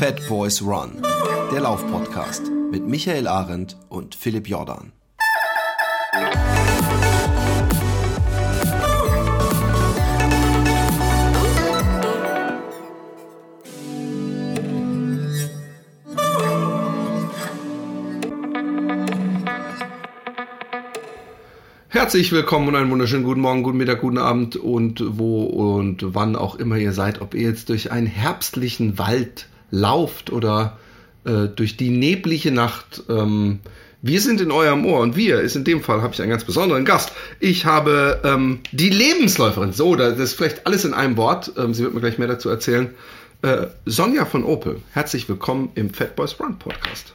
Fat Boys Run, der Laufpodcast mit Michael Arendt und Philipp Jordan. Herzlich willkommen und einen wunderschönen guten Morgen, guten Mittag, guten Abend und wo und wann auch immer ihr seid, ob ihr jetzt durch einen herbstlichen Wald lauft oder äh, durch die neblige Nacht. Ähm, wir sind in eurem Ohr und wir ist in dem Fall habe ich einen ganz besonderen Gast. Ich habe ähm, die Lebensläuferin. So, das ist vielleicht alles in einem Wort. Ähm, sie wird mir gleich mehr dazu erzählen. Äh, Sonja von Opel. Herzlich willkommen im Fat Boys Run Podcast.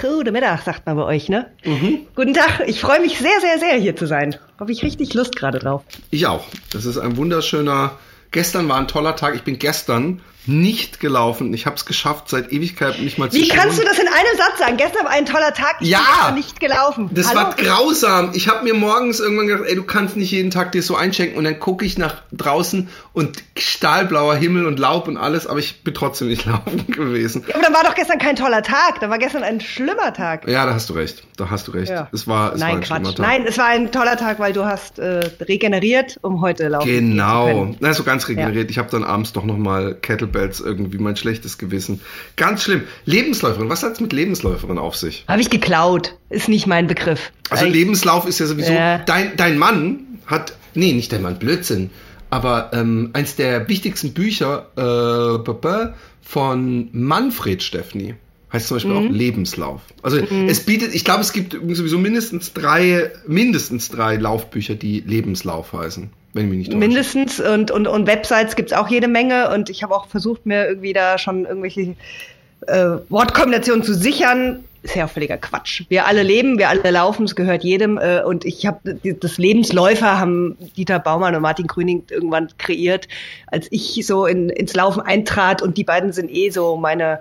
Guten Mittag, sagt man bei euch, ne? Mhm. Guten Tag, ich freue mich sehr, sehr, sehr hier zu sein. Habe ich richtig Lust gerade drauf. Ich auch. Das ist ein wunderschöner. Gestern war ein toller Tag. Ich bin gestern nicht gelaufen. Ich habe es geschafft, seit Ewigkeiten nicht mal zu Wie kannst du das in einem Satz sagen? Gestern war ein toller Tag, ich ja, bin nicht gelaufen. Das Hallo? war grausam. Ich habe mir morgens irgendwann gedacht, ey, du kannst nicht jeden Tag dir so einschenken und dann gucke ich nach draußen und stahlblauer Himmel und Laub und alles, aber ich bin trotzdem nicht laufen gewesen. Ja, aber dann war doch gestern kein toller Tag, da war gestern ein schlimmer Tag. Ja, da hast du recht. Da hast du recht. Ja. Es war, es Nein, war ein Quatsch. schlimmer Tag. Nein, es war ein toller Tag, weil du hast äh, regeneriert, um heute laufen genau. zu können. Na, so ganz regeneriert. Ja. Ich habe dann abends doch nochmal Kettlebells irgendwie mein schlechtes Gewissen. Ganz schlimm. Lebensläuferin, was hat es mit Lebensläuferin auf sich? Habe ich geklaut. Ist nicht mein Begriff. Also ich, Lebenslauf ist ja sowieso. Ja. Dein, dein Mann hat. Nee, nicht dein Mann, Blödsinn. Aber ähm, eins der wichtigsten Bücher äh, von Manfred Steffni heißt zum Beispiel mhm. auch Lebenslauf. Also mhm. es bietet, ich glaube, es gibt sowieso mindestens drei, mindestens drei Laufbücher, die Lebenslauf heißen. Wenn mich nicht Mindestens und, und, und Websites gibt es auch jede Menge und ich habe auch versucht, mir irgendwie da schon irgendwelche äh, Wortkombinationen zu sichern. Ist ja auch völliger Quatsch. Wir alle leben, wir alle laufen, es gehört jedem. Äh, und ich habe das Lebensläufer haben Dieter Baumann und Martin Grüning irgendwann kreiert, als ich so in, ins Laufen eintrat und die beiden sind eh so meine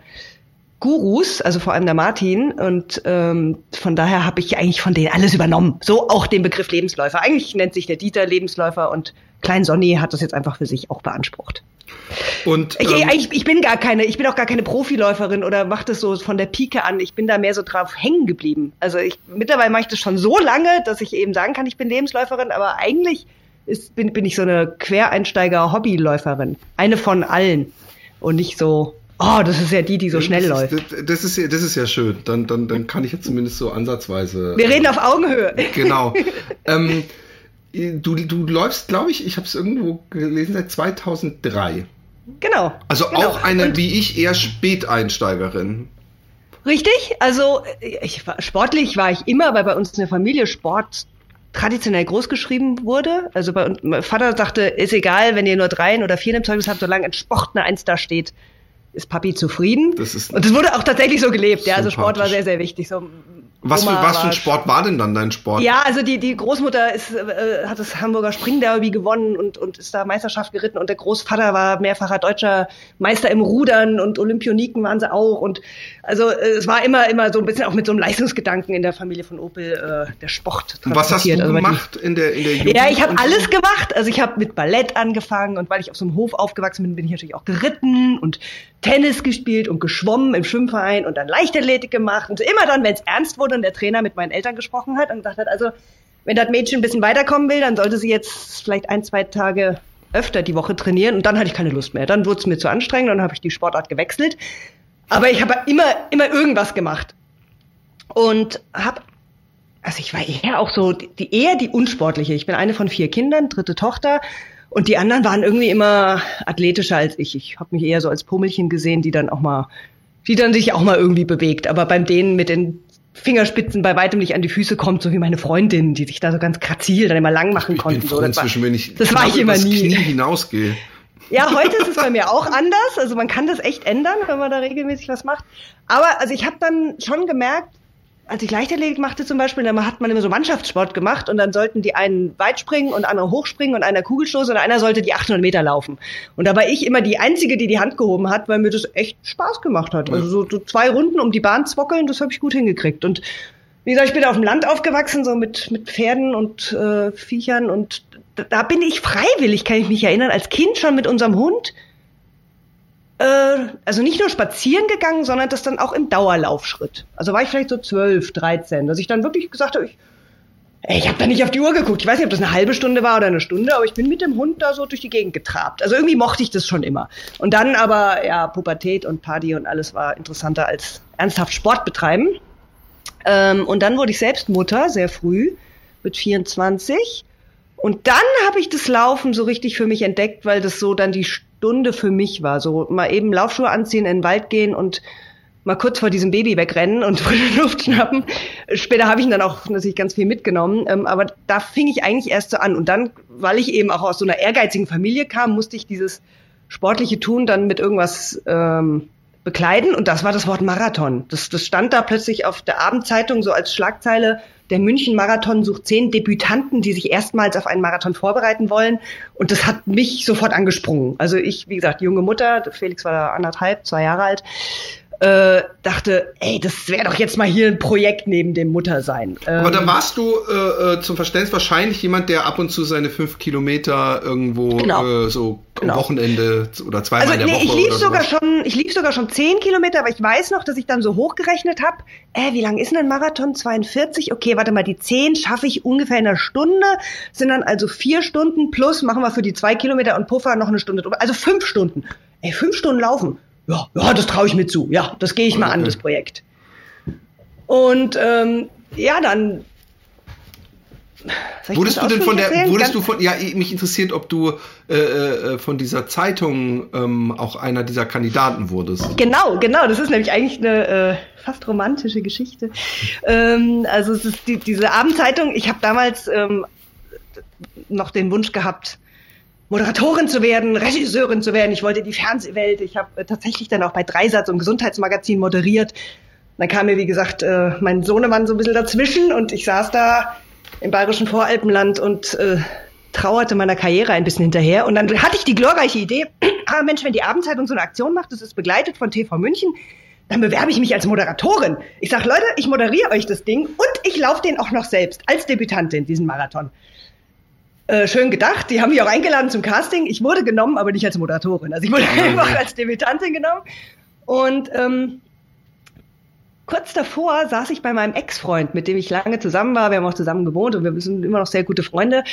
Gurus, also vor allem der Martin. Und ähm, von daher habe ich eigentlich von denen alles übernommen. So auch den Begriff Lebensläufer. Eigentlich nennt sich der Dieter Lebensläufer und Klein Sonny hat das jetzt einfach für sich auch beansprucht. Und ich, ähm, ich, ich, bin gar keine, ich bin auch gar keine Profiläuferin oder mache das so von der Pike an. Ich bin da mehr so drauf hängen geblieben. Also ich, mittlerweile mache ich das schon so lange, dass ich eben sagen kann, ich bin Lebensläuferin, aber eigentlich ist, bin, bin ich so eine Quereinsteiger-Hobbyläuferin. Eine von allen. Und nicht so Oh, das ist ja die, die so schnell das läuft. Ist, das, ist ja, das ist ja schön. Dann, dann, dann kann ich jetzt zumindest so ansatzweise. Wir reden auf Augenhöhe. Genau. ähm, du, du läufst, glaube ich, ich habe es irgendwo gelesen, seit 2003. Genau. Also genau. auch eine, Und wie ich, eher Späteinsteigerin. Richtig. Also ich, sportlich war ich immer, weil bei uns in der Familie Sport traditionell großgeschrieben wurde. Also bei, mein Vater sagte, ist egal, wenn ihr nur dreien oder vier im Zeugnis habt, solange ein Sport eine Eins da steht, ist Papi zufrieden. Das ist und es wurde auch tatsächlich so gelebt. Ja, also Sport war sehr, sehr wichtig. So, was für, was für ein Sport war denn dann dein Sport? Ja, also die, die Großmutter ist, äh, hat das Hamburger Springderby gewonnen und, und ist da Meisterschaft geritten und der Großvater war mehrfacher deutscher Meister im Rudern und Olympioniken waren sie auch und also äh, es war immer immer so ein bisschen auch mit so einem Leistungsgedanken in der Familie von Opel äh, der Sport. Und was hast du also gemacht in der in der Jugend? Ja, ich habe alles gemacht. Also ich habe mit Ballett angefangen und weil ich auf so einem Hof aufgewachsen bin, bin ich natürlich auch geritten und Tennis gespielt und geschwommen im Schwimmverein und dann Leichtathletik gemacht und immer dann, wenn es ernst wurde und der Trainer mit meinen Eltern gesprochen hat und gesagt hat, also wenn das Mädchen ein bisschen weiterkommen will, dann sollte sie jetzt vielleicht ein, zwei Tage öfter die Woche trainieren und dann hatte ich keine Lust mehr. Dann wurde es mir zu anstrengend und dann habe ich die Sportart gewechselt. Aber ich habe immer, immer irgendwas gemacht. Und habe, also ich war eher auch so, die, eher die unsportliche. Ich bin eine von vier Kindern, dritte Tochter. Und die anderen waren irgendwie immer athletischer als ich. Ich habe mich eher so als Pummelchen gesehen, die dann auch mal, die dann sich auch mal irgendwie bewegt. Aber beim denen mit den Fingerspitzen bei weitem nicht an die Füße kommt, so wie meine Freundin, die sich da so ganz grazil dann immer lang machen ich konnten. So, das war, wenn ich das war ich immer nie. Knie hinausgehe. Ja, heute ist es bei mir auch anders. Also man kann das echt ändern, wenn man da regelmäßig was macht. Aber also ich habe dann schon gemerkt, als ich Leichtathletik machte zum Beispiel, dann hat man immer so Mannschaftssport gemacht und dann sollten die einen weit springen und andere hochspringen und einer Kugelstoß und einer sollte die 800 Meter laufen. Und da war ich immer die Einzige, die die Hand gehoben hat, weil mir das echt Spaß gemacht hat. Also so, so zwei Runden um die Bahn zwockeln, das habe ich gut hingekriegt. Und wie gesagt, ich bin auf dem Land aufgewachsen, so mit, mit Pferden und äh, Viechern und da bin ich freiwillig, kann ich mich erinnern, als Kind schon mit unserem Hund also nicht nur spazieren gegangen, sondern das dann auch im Dauerlaufschritt. Also war ich vielleicht so 12, 13, dass ich dann wirklich gesagt habe, ich, ey, ich habe da nicht auf die Uhr geguckt. Ich weiß nicht, ob das eine halbe Stunde war oder eine Stunde, aber ich bin mit dem Hund da so durch die Gegend getrabt. Also irgendwie mochte ich das schon immer. Und dann aber, ja, Pubertät und Party und alles war interessanter als ernsthaft Sport betreiben. Ähm, und dann wurde ich selbst Mutter, sehr früh, mit 24. Und dann habe ich das Laufen so richtig für mich entdeckt, weil das so dann die Stunde für mich war. So mal eben Laufschuhe anziehen, in den Wald gehen und mal kurz vor diesem Baby wegrennen und frische Luft schnappen. Später habe ich ihn dann auch natürlich ganz viel mitgenommen, ähm, aber da fing ich eigentlich erst so an. Und dann, weil ich eben auch aus so einer ehrgeizigen Familie kam, musste ich dieses sportliche Tun dann mit irgendwas ähm, bekleiden und das war das Wort Marathon. Das, das stand da plötzlich auf der Abendzeitung so als Schlagzeile. Der München-Marathon sucht zehn Debütanten, die sich erstmals auf einen Marathon vorbereiten wollen. Und das hat mich sofort angesprungen. Also ich, wie gesagt, junge Mutter, Felix war da anderthalb, zwei Jahre alt äh, dachte, ey, das wäre doch jetzt mal hier ein Projekt neben dem Muttersein. Ähm, Aber da warst du äh, äh, zum Verständnis wahrscheinlich jemand, der ab und zu seine fünf Kilometer irgendwo genau. äh, so genau. am Wochenende oder zweimal also, in der nee, Woche. Ich lief sogar schon, ich lief sogar schon zehn Kilometer, aber ich weiß noch, dass ich dann so hochgerechnet habe. Äh, wie lang ist denn ein Marathon? 42? Okay, warte mal, die zehn schaffe ich ungefähr in einer Stunde. Sind dann also vier Stunden plus machen wir für die zwei Kilometer und Puffer noch eine Stunde drüber. Also fünf Stunden. Ey, fünf Stunden laufen ja, ja das traue ich mir zu. Ja, das gehe ich mal an, das Projekt. Und ähm, ja, dann. Wurdest du denn von der, wurdest du von, ja, mich interessiert, ob du äh, äh, von dieser Zeitung ähm, auch einer dieser Kandidaten wurdest. Genau, genau, das ist nämlich eigentlich eine äh, fast romantische Geschichte. Ähm, also es ist die, diese Abendzeitung, ich habe damals ähm, noch den Wunsch gehabt, Moderatorin zu werden, Regisseurin zu werden. Ich wollte die Fernsehwelt. Ich habe äh, tatsächlich dann auch bei Dreisatz und Gesundheitsmagazin moderiert. Dann kam mir, wie gesagt, äh, mein Sohnemann so ein bisschen dazwischen und ich saß da im bayerischen Voralpenland und äh, trauerte meiner Karriere ein bisschen hinterher. Und dann hatte ich die glorreiche Idee, ah Mensch, wenn die Abendzeitung so eine Aktion macht, das ist begleitet von TV München, dann bewerbe ich mich als Moderatorin. Ich sag, Leute, ich moderiere euch das Ding und ich laufe den auch noch selbst als Debütantin, diesen Marathon. Äh, schön gedacht. Die haben mich auch eingeladen zum Casting. Ich wurde genommen, aber nicht als Moderatorin. Also ich wurde einfach als Debütantin genommen. Und ähm, kurz davor saß ich bei meinem Ex-Freund, mit dem ich lange zusammen war. Wir haben auch zusammen gewohnt und wir sind immer noch sehr gute Freunde.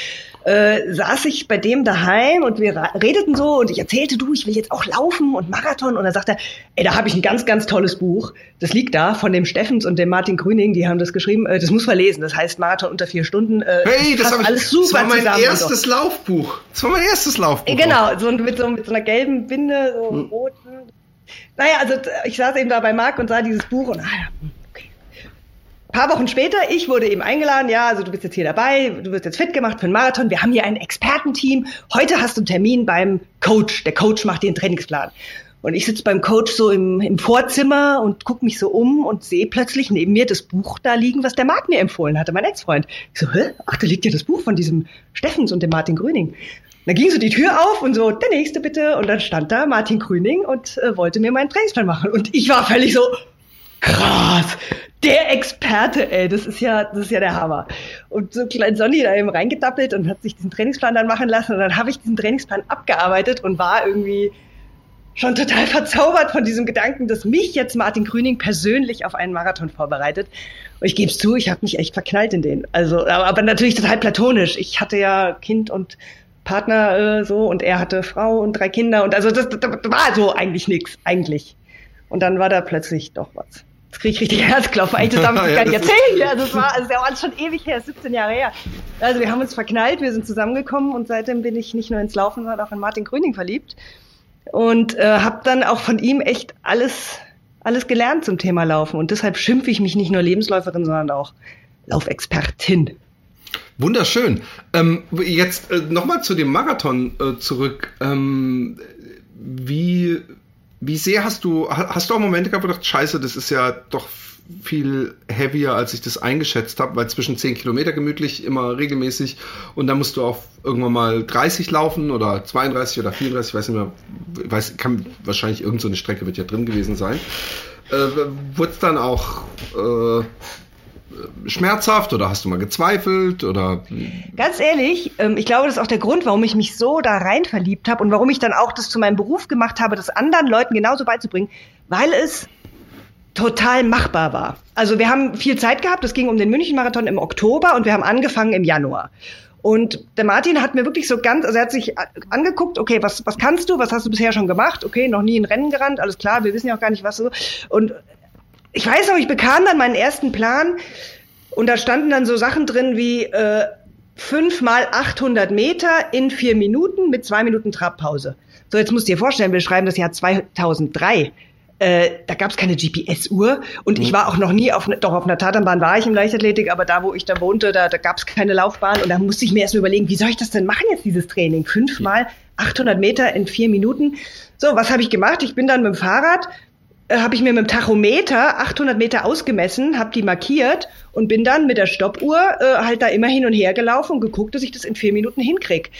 Äh, saß ich bei dem daheim und wir redeten so und ich erzählte, du, ich will jetzt auch laufen und Marathon. Und er sagte, ey, da habe ich ein ganz, ganz tolles Buch. Das liegt da von dem Steffens und dem Martin Grüning. Die haben das geschrieben. Äh, das muss man lesen. Das heißt Marathon unter vier Stunden. Äh, hey, das, ich, alles super das war mein zusammen erstes Laufbuch. Das war mein erstes Laufbuch. Genau, so mit so, mit so einer gelben Binde, so hm. roten naja, also ich saß eben da bei Marc und sah dieses Buch und ah, okay. Ein paar Wochen später, ich wurde eben eingeladen, ja, also du bist jetzt hier dabei, du wirst jetzt fit gemacht für einen Marathon, wir haben hier ein Expertenteam, heute hast du einen Termin beim Coach, der Coach macht dir einen Trainingsplan. Und ich sitze beim Coach so im, im Vorzimmer und gucke mich so um und sehe plötzlich neben mir das Buch da liegen, was der Marc mir empfohlen hatte, mein Ex-Freund. Ich so, hä? Ach, da liegt ja das Buch von diesem Steffens und dem Martin Gröning dann ging so die Tür auf und so, der nächste bitte. Und dann stand da Martin Grüning und äh, wollte mir meinen Trainingsplan machen. Und ich war völlig so, krass, der Experte, ey, das ist ja, das ist ja der Hammer. Und so klein Sonny da eben reingedappelt und hat sich diesen Trainingsplan dann machen lassen. Und dann habe ich diesen Trainingsplan abgearbeitet und war irgendwie schon total verzaubert von diesem Gedanken, dass mich jetzt Martin Grüning persönlich auf einen Marathon vorbereitet. Und ich gebe es zu, ich habe mich echt verknallt in den. Also, aber, natürlich total platonisch. Ich hatte ja Kind und Partner äh, so und er hatte Frau und drei Kinder und also das, das, das war so eigentlich nichts, eigentlich. Und dann war da plötzlich doch was. Jetzt kriege ich richtig Herzklopfen. Eigentlich, das darf ich ja, gar nicht erzählen. Ja, das war, also alles schon ewig her, 17 Jahre her. Also wir haben uns verknallt, wir sind zusammengekommen und seitdem bin ich nicht nur ins Laufen, sondern auch in Martin Grüning verliebt. Und äh, habe dann auch von ihm echt alles, alles gelernt zum Thema Laufen. Und deshalb schimpfe ich mich nicht nur Lebensläuferin, sondern auch Laufexpertin. Wunderschön. Ähm, jetzt äh, nochmal zu dem Marathon äh, zurück. Ähm, wie, wie sehr hast du, hast du auch Momente gehabt, wo du dachte, scheiße, das ist ja doch viel heavier, als ich das eingeschätzt habe, weil zwischen 10 Kilometer gemütlich, immer regelmäßig und dann musst du auch irgendwann mal 30 laufen oder 32 oder 34, ich weiß nicht mehr, weiß, kann, wahrscheinlich irgendeine so Strecke wird ja drin gewesen sein. Äh, Wurde es dann auch äh, schmerzhaft oder hast du mal gezweifelt oder? Ganz ehrlich, ähm, ich glaube, das ist auch der Grund, warum ich mich so da rein verliebt habe und warum ich dann auch das zu meinem Beruf gemacht habe, das anderen Leuten genauso beizubringen, weil es total machbar war. Also wir haben viel Zeit gehabt, es ging um den München-Marathon im Oktober und wir haben angefangen im Januar. Und der Martin hat mir wirklich so ganz, also er hat sich angeguckt, okay, was, was kannst du, was hast du bisher schon gemacht? Okay, noch nie ein Rennen gerannt, alles klar, wir wissen ja auch gar nicht, was so. Und ich weiß noch, ich bekam dann meinen ersten Plan und da standen dann so Sachen drin wie äh, fünf mal 800 Meter in vier Minuten mit zwei Minuten Trabpause. So, jetzt musst du dir vorstellen, wir schreiben das Jahr 2003. Äh, da gab es keine GPS-Uhr und mhm. ich war auch noch nie auf, ne, doch auf einer Tatanbahn war ich im Leichtathletik, aber da, wo ich da wohnte, da, da gab es keine Laufbahn und da musste ich mir erst mal überlegen, wie soll ich das denn machen jetzt, dieses Training? Fünfmal 800 Meter in vier Minuten. So, was habe ich gemacht? Ich bin dann mit dem Fahrrad, habe ich mir mit dem Tachometer 800 Meter ausgemessen, habe die markiert und bin dann mit der Stoppuhr äh, halt da immer hin und her gelaufen und geguckt, dass ich das in vier Minuten hinkrieg.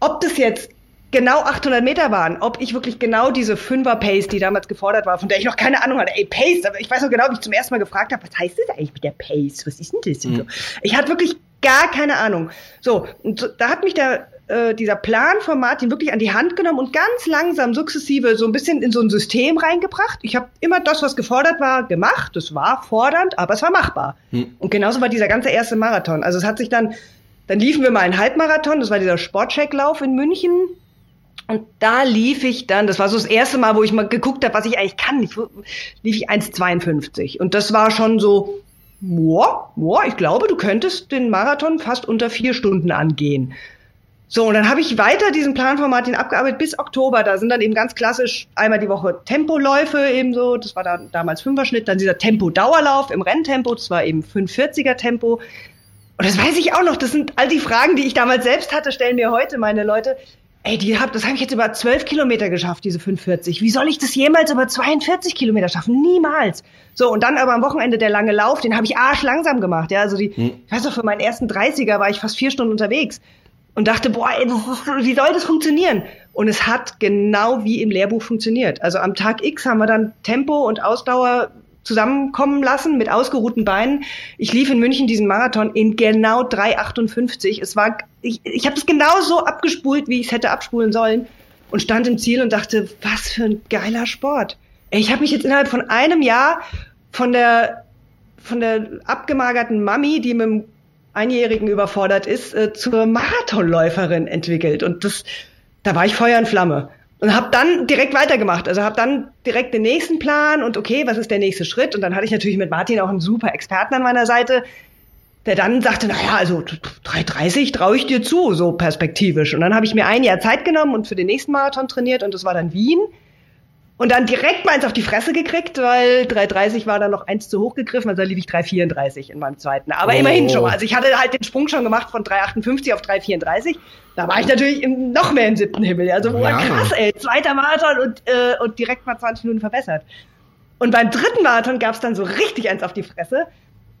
Ob das jetzt genau 800 Meter waren, ob ich wirklich genau diese Fünfer-Pace, die damals gefordert war, von der ich noch keine Ahnung hatte, ey, Pace, aber ich weiß noch genau, wie ich zum ersten Mal gefragt habe, was heißt das eigentlich mit der Pace? Was ist denn das? Mhm. Ich hatte wirklich gar keine Ahnung. So, und so, da hat mich der, äh, dieser Plan von Martin wirklich an die Hand genommen und ganz langsam, sukzessive so ein bisschen in so ein System reingebracht. Ich habe immer das, was gefordert war, gemacht. Es war fordernd, aber es war machbar. Mhm. Und genauso war dieser ganze erste Marathon. Also es hat sich dann, dann liefen wir mal einen Halbmarathon, das war dieser Sportchecklauf in München und da lief ich dann, das war so das erste Mal, wo ich mal geguckt habe, was ich eigentlich kann. Ich, lief ich 1,52. Und das war schon so, boah, boah, ich glaube, du könntest den Marathon fast unter vier Stunden angehen. So, und dann habe ich weiter diesen Plan von Martin abgearbeitet bis Oktober. Da sind dann eben ganz klassisch einmal die Woche Tempoläufe eben so. Das war dann damals Fünferschnitt. Dann dieser Tempo-Dauerlauf im Renntempo. Das war eben 45er Tempo. Und das weiß ich auch noch. Das sind all die Fragen, die ich damals selbst hatte, stellen mir heute meine Leute. Ey, die hab, das habe ich jetzt über 12 Kilometer geschafft, diese 45. Wie soll ich das jemals über 42 Kilometer schaffen? Niemals. So, und dann aber am Wochenende der lange Lauf, den habe ich arsch langsam gemacht. Ja, also die, hm. ich weiß noch, für meinen ersten 30er war ich fast vier Stunden unterwegs und dachte, boah, ey, wie soll das funktionieren? Und es hat genau wie im Lehrbuch funktioniert. Also am Tag X haben wir dann Tempo und Ausdauer zusammenkommen lassen mit ausgeruhten Beinen. Ich lief in München diesen Marathon in genau 3,58. Es war, ich, ich habe es genau so abgespult, wie ich es hätte abspulen sollen und stand im Ziel und dachte, was für ein geiler Sport. Ich habe mich jetzt innerhalb von einem Jahr von der von der abgemagerten Mami, die mit dem Einjährigen überfordert ist, äh, zur Marathonläuferin entwickelt. Und das, da war ich Feuer und Flamme. Und habe dann direkt weitergemacht. Also habe dann direkt den nächsten Plan und okay, was ist der nächste Schritt? Und dann hatte ich natürlich mit Martin auch einen super Experten an meiner Seite, der dann sagte, naja, also 3,30 traue ich dir zu, so perspektivisch. Und dann habe ich mir ein Jahr Zeit genommen und für den nächsten Marathon trainiert und das war dann Wien. Und dann direkt mal eins auf die Fresse gekriegt, weil 3,30 war dann noch eins zu hoch gegriffen, also da lief ich 3,34 in meinem zweiten. Aber oh. immerhin schon mal. Also ich hatte halt den Sprung schon gemacht von 3,58 auf 3,34. Da war ich natürlich im, noch mehr im siebten Himmel. Also ja. krass, ey. Zweiter Marathon und, äh, und direkt mal 20 Minuten verbessert. Und beim dritten Marathon gab es dann so richtig eins auf die Fresse.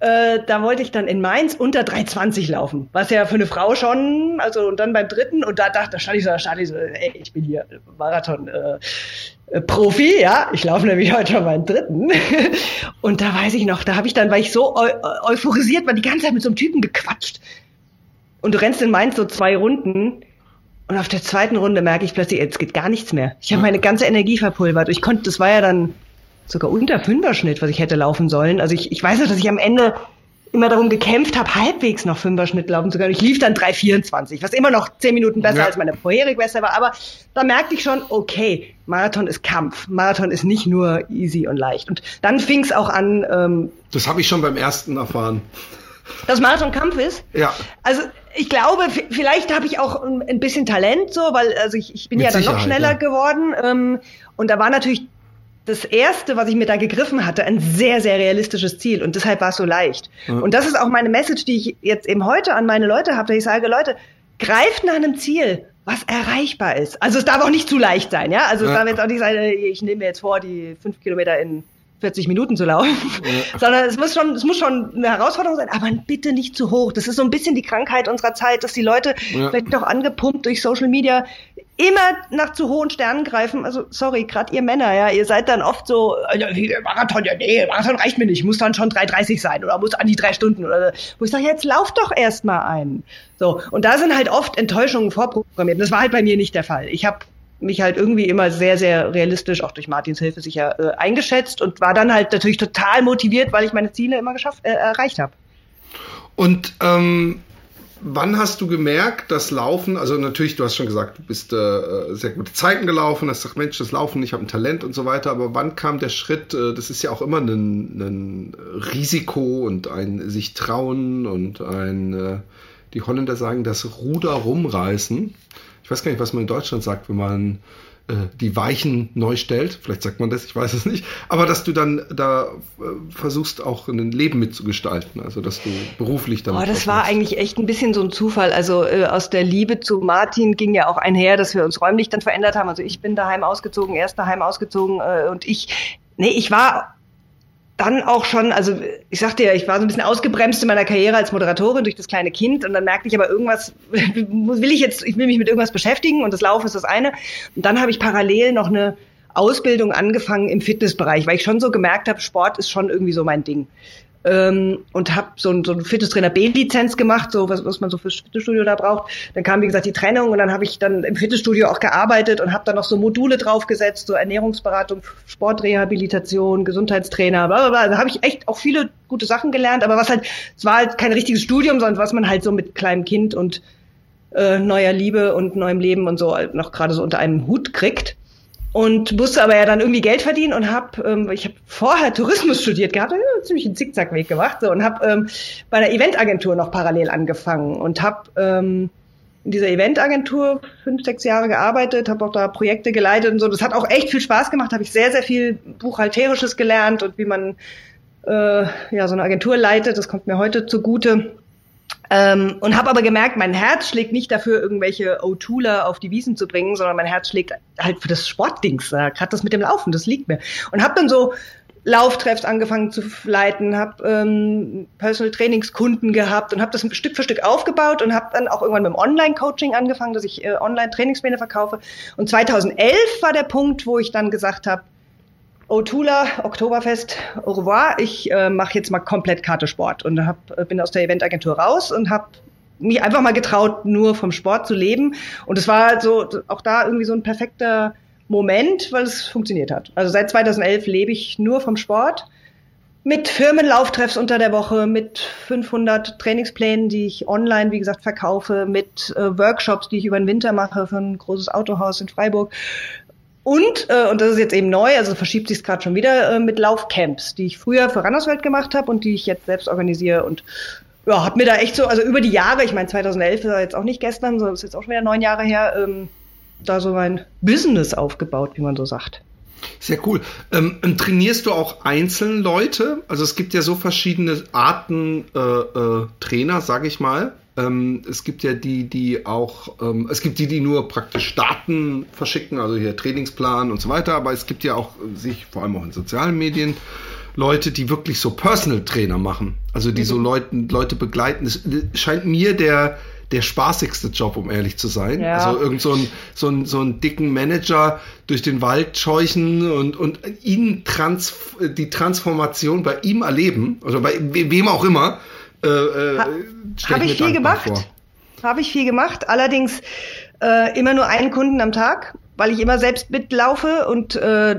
Äh, da wollte ich dann in Mainz unter 3,20 laufen. Was ja für eine Frau schon, also und dann beim dritten, und da dachte, da stand ich so, da stand ich so, ey, ich bin hier Marathon, äh, äh, Profi, ja. Ich laufe nämlich heute schon meinen dritten. Und da weiß ich noch, da habe ich dann, weil ich so eu euphorisiert war, die ganze Zeit mit so einem Typen gequatscht. Und du rennst in Mainz so zwei Runden. Und auf der zweiten Runde merke ich plötzlich, jetzt geht gar nichts mehr. Ich habe meine ganze Energie verpulvert. Ich konnte, das war ja dann sogar unter Fünferschnitt, was ich hätte laufen sollen. Also ich, ich weiß noch, dass ich am Ende immer darum gekämpft habe, halbwegs noch Fünferschnitt laufen zu können. Ich lief dann 3,24, was immer noch zehn Minuten besser ja. als meine vorherige Beste war. Aber da merkte ich schon, okay, Marathon ist Kampf. Marathon ist nicht nur easy und leicht. Und dann fing es auch an. Ähm, das habe ich schon beim ersten erfahren. Dass Marathon Kampf ist? Ja. Also ich glaube, vielleicht habe ich auch ein bisschen Talent so, weil also ich, ich bin Mit ja dann noch schneller ja. geworden. Ähm, und da war natürlich das erste, was ich mir da gegriffen hatte, ein sehr, sehr realistisches Ziel und deshalb war es so leicht. Mhm. Und das ist auch meine Message, die ich jetzt eben heute an meine Leute habe, dass ich sage, Leute, greift nach einem Ziel, was erreichbar ist. Also es darf auch nicht zu leicht sein, ja. Also es ja. darf jetzt auch nicht sein, ich nehme mir jetzt vor, die fünf Kilometer in 40 Minuten zu laufen, ja. sondern es muss schon, es muss schon eine Herausforderung sein, aber bitte nicht zu hoch. Das ist so ein bisschen die Krankheit unserer Zeit, dass die Leute ja. vielleicht doch angepumpt durch Social Media immer nach zu hohen Sternen greifen. Also sorry, gerade ihr Männer, ja, ihr seid dann oft so Marathon, ja nee, Marathon reicht mir nicht, muss dann schon 3:30 sein oder muss an die drei Stunden oder wo ich sage, jetzt lauf doch erst mal ein. So und da sind halt oft Enttäuschungen vorprogrammiert. Das war halt bei mir nicht der Fall. Ich habe mich halt irgendwie immer sehr, sehr realistisch, auch durch Martins Hilfe sicher, äh, eingeschätzt und war dann halt natürlich total motiviert, weil ich meine Ziele immer geschafft, äh, erreicht habe. Und ähm, wann hast du gemerkt, dass Laufen, also natürlich, du hast schon gesagt, du bist äh, sehr gute Zeiten gelaufen, hast gesagt, Mensch, das Laufen, ich habe ein Talent und so weiter, aber wann kam der Schritt, äh, das ist ja auch immer ein, ein Risiko und ein sich trauen und ein, äh, die Holländer sagen, das Ruder rumreißen. Ich weiß gar nicht, was man in Deutschland sagt, wenn man die Weichen neu stellt. Vielleicht sagt man das, ich weiß es nicht. Aber dass du dann da äh, versuchst, auch ein Leben mitzugestalten, also dass du beruflich damit. Oh, das war eigentlich echt ein bisschen so ein Zufall. Also äh, aus der Liebe zu Martin ging ja auch einher, dass wir uns räumlich dann verändert haben. Also ich bin daheim ausgezogen, er ist daheim ausgezogen äh, und ich, nee, ich war dann auch schon, also ich sagte ja, ich war so ein bisschen ausgebremst in meiner Karriere als Moderatorin durch das kleine Kind und dann merkte ich aber irgendwas, will ich jetzt, ich will mich mit irgendwas beschäftigen und das Laufen ist das eine. Und dann habe ich parallel noch eine Ausbildung angefangen im Fitnessbereich, weil ich schon so gemerkt habe, Sport ist schon irgendwie so mein Ding ähm, und habe so ein, so ein Fitnesstrainer B-Lizenz gemacht, so was, was man so fürs Fitnessstudio da braucht. Dann kam wie gesagt die Trennung und dann habe ich dann im Fitnessstudio auch gearbeitet und habe dann noch so Module draufgesetzt, so Ernährungsberatung, Sportrehabilitation, Gesundheitstrainer, bla bla bla. Da habe ich echt auch viele gute Sachen gelernt, aber was halt, es war halt kein richtiges Studium, sondern was man halt so mit kleinem Kind und äh, neuer Liebe und neuem Leben und so noch gerade so unter einem Hut kriegt und musste aber ja dann irgendwie Geld verdienen und habe, ähm, ich habe vorher Tourismus studiert gehabt, ja, ziemlich einen Zickzackweg gemacht so, und habe ähm, bei einer Eventagentur noch parallel angefangen und habe ähm, in dieser Eventagentur fünf, sechs Jahre gearbeitet, habe auch da Projekte geleitet und so. Das hat auch echt viel Spaß gemacht, habe ich sehr, sehr viel Buchhalterisches gelernt und wie man äh, ja so eine Agentur leitet. Das kommt mir heute zugute. Ähm, und habe aber gemerkt, mein Herz schlägt nicht dafür, irgendwelche O-Tooler auf die Wiesen zu bringen, sondern mein Herz schlägt halt für das Sportdings, äh, gerade das mit dem Laufen, das liegt mir. Und habe dann so Lauftreffs angefangen zu leiten, habe ähm, Personal Trainingskunden gehabt und habe das Stück für Stück aufgebaut und habe dann auch irgendwann mit dem Online-Coaching angefangen, dass ich äh, Online-Trainingspläne verkaufe. Und 2011 war der Punkt, wo ich dann gesagt habe, O'Tula, Oktoberfest, au revoir. Ich äh, mache jetzt mal komplett Karte Sport und hab, äh, bin aus der Eventagentur raus und habe mich einfach mal getraut, nur vom Sport zu leben. Und es war so auch da irgendwie so ein perfekter Moment, weil es funktioniert hat. Also seit 2011 lebe ich nur vom Sport mit Firmenlauftreffs unter der Woche, mit 500 Trainingsplänen, die ich online, wie gesagt, verkaufe, mit äh, Workshops, die ich über den Winter mache für ein großes Autohaus in Freiburg, und, äh, und das ist jetzt eben neu, also verschiebt sich es gerade schon wieder äh, mit Laufcamps, die ich früher für Randerswelt gemacht habe und die ich jetzt selbst organisiere. Und ja, habe mir da echt so, also über die Jahre, ich meine 2011 ist jetzt auch nicht gestern, sondern ist jetzt auch schon wieder neun Jahre her, ähm, da so mein Business aufgebaut, wie man so sagt. Sehr cool. Ähm, trainierst du auch einzeln Leute? Also es gibt ja so verschiedene Arten äh, äh, Trainer, sage ich mal. Ähm, es gibt ja die, die auch, ähm, es gibt die, die nur praktisch Daten verschicken, also hier Trainingsplan und so weiter, aber es gibt ja auch sich, vor allem auch in sozialen Medien, Leute, die wirklich so Personal Trainer machen. Also die mhm. so Leuten, Leute begleiten. Das scheint mir der, der spaßigste Job, um ehrlich zu sein. Ja. Also irgend so ein, so ein, so einen dicken Manager durch den Wald scheuchen und, und ihn trans, die Transformation bei ihm erleben, oder bei wem auch immer, äh, äh, Habe ich viel gemacht. Habe ich viel gemacht. Allerdings äh, immer nur einen Kunden am Tag, weil ich immer selbst mitlaufe und äh,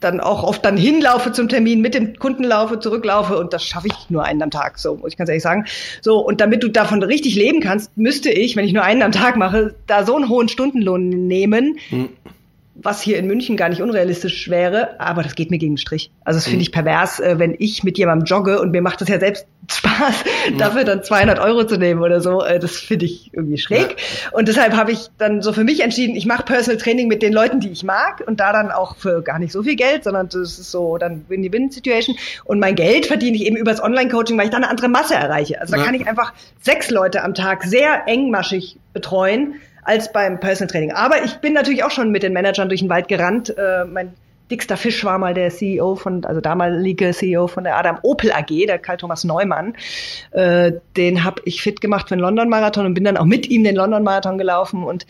dann auch oft dann hinlaufe zum Termin, mit dem Kunden laufe, zurücklaufe und das schaffe ich nur einen am Tag, so muss ich ganz ehrlich sagen. So, und damit du davon richtig leben kannst, müsste ich, wenn ich nur einen am Tag mache, da so einen hohen Stundenlohn nehmen, hm was hier in München gar nicht unrealistisch wäre, aber das geht mir gegen den Strich. Also das finde mhm. ich pervers, äh, wenn ich mit jemandem jogge und mir macht das ja selbst Spaß, mhm. dafür dann 200 Euro zu nehmen oder so. Äh, das finde ich irgendwie schräg. Ja. Und deshalb habe ich dann so für mich entschieden, ich mache Personal Training mit den Leuten, die ich mag und da dann auch für gar nicht so viel Geld, sondern das ist so dann Win-Win-Situation. Und mein Geld verdiene ich eben übers Online-Coaching, weil ich dann eine andere Masse erreiche. Also da ja. kann ich einfach sechs Leute am Tag sehr engmaschig betreuen als beim Personal Training. Aber ich bin natürlich auch schon mit den Managern durch den Wald gerannt. Äh, mein Dickster Fisch war mal der CEO von, also damalige CEO von der Adam Opel AG, der Karl Thomas Neumann. Äh, den habe ich fit gemacht für den London-Marathon und bin dann auch mit ihm den London-Marathon gelaufen. Und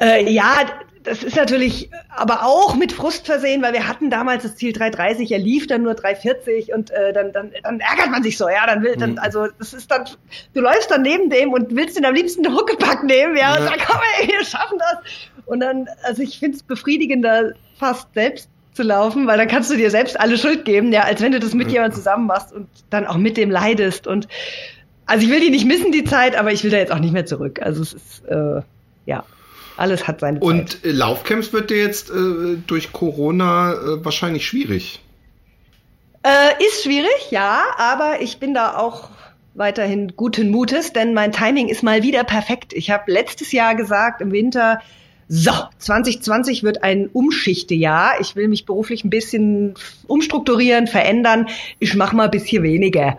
äh, ja, das ist natürlich aber auch mit Frust versehen, weil wir hatten damals das Ziel 330, er lief dann nur 340 und äh, dann, dann, dann ärgert man sich so, ja, dann will, dann, mhm. also das ist dann, du läufst dann neben dem und willst ihn am liebsten den Huckepack nehmen, ja, und dann komm, ey, wir schaffen das. Und dann, also ich finde es befriedigender, fast selbst zu laufen, weil dann kannst du dir selbst alle Schuld geben, ja, als wenn du das mit jemandem zusammen machst und dann auch mit dem leidest. Und also ich will die nicht missen, die Zeit, aber ich will da jetzt auch nicht mehr zurück. Also es ist, äh, ja. Alles hat seine Zeit. Und äh, Laufcamps wird dir jetzt äh, durch Corona äh, wahrscheinlich schwierig. Äh, ist schwierig, ja, aber ich bin da auch weiterhin guten Mutes, denn mein Timing ist mal wieder perfekt. Ich habe letztes Jahr gesagt, im Winter, so, 2020 wird ein Umschichtejahr. Ich will mich beruflich ein bisschen umstrukturieren, verändern. Ich mache mal ein bisschen weniger.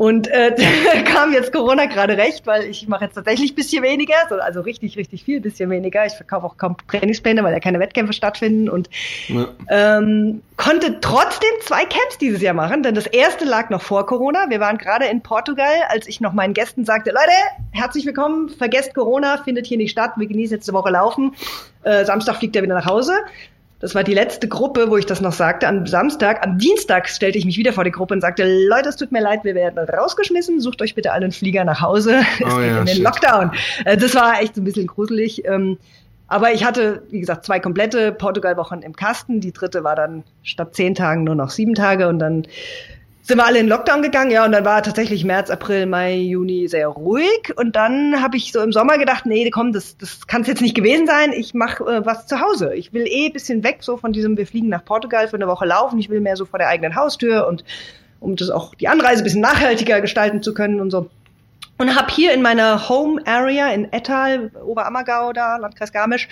Und äh, kam jetzt Corona gerade recht, weil ich mache jetzt tatsächlich ein bisschen weniger, also richtig, richtig viel, bisschen weniger. Ich verkaufe auch kaum Trainingspläne, weil ja keine Wettkämpfe stattfinden und ja. ähm, konnte trotzdem zwei Camps dieses Jahr machen, denn das erste lag noch vor Corona. Wir waren gerade in Portugal, als ich noch meinen Gästen sagte, Leute, herzlich willkommen, vergesst Corona, findet hier nicht statt, wir genießen jetzt eine Woche Laufen. Äh, Samstag fliegt er wieder nach Hause. Das war die letzte Gruppe, wo ich das noch sagte. Am Samstag, am Dienstag stellte ich mich wieder vor die Gruppe und sagte, Leute, es tut mir leid, wir werden rausgeschmissen. Sucht euch bitte einen Flieger nach Hause. Es oh, geht ja, in den shit. Lockdown. Äh, das war echt so ein bisschen gruselig. Ähm, aber ich hatte, wie gesagt, zwei komplette Portugal-Wochen im Kasten. Die dritte war dann statt zehn Tagen nur noch sieben Tage und dann sind wir alle in Lockdown gegangen, ja, und dann war tatsächlich März, April, Mai, Juni sehr ruhig. Und dann habe ich so im Sommer gedacht, nee, komm, das, das kann es jetzt nicht gewesen sein. Ich mache äh, was zu Hause. Ich will eh bisschen weg so von diesem, wir fliegen nach Portugal für eine Woche laufen. Ich will mehr so vor der eigenen Haustür und um das auch die Anreise bisschen nachhaltiger gestalten zu können und so und habe hier in meiner Home Area in Ettal, Oberammergau da, Landkreis Garmisch,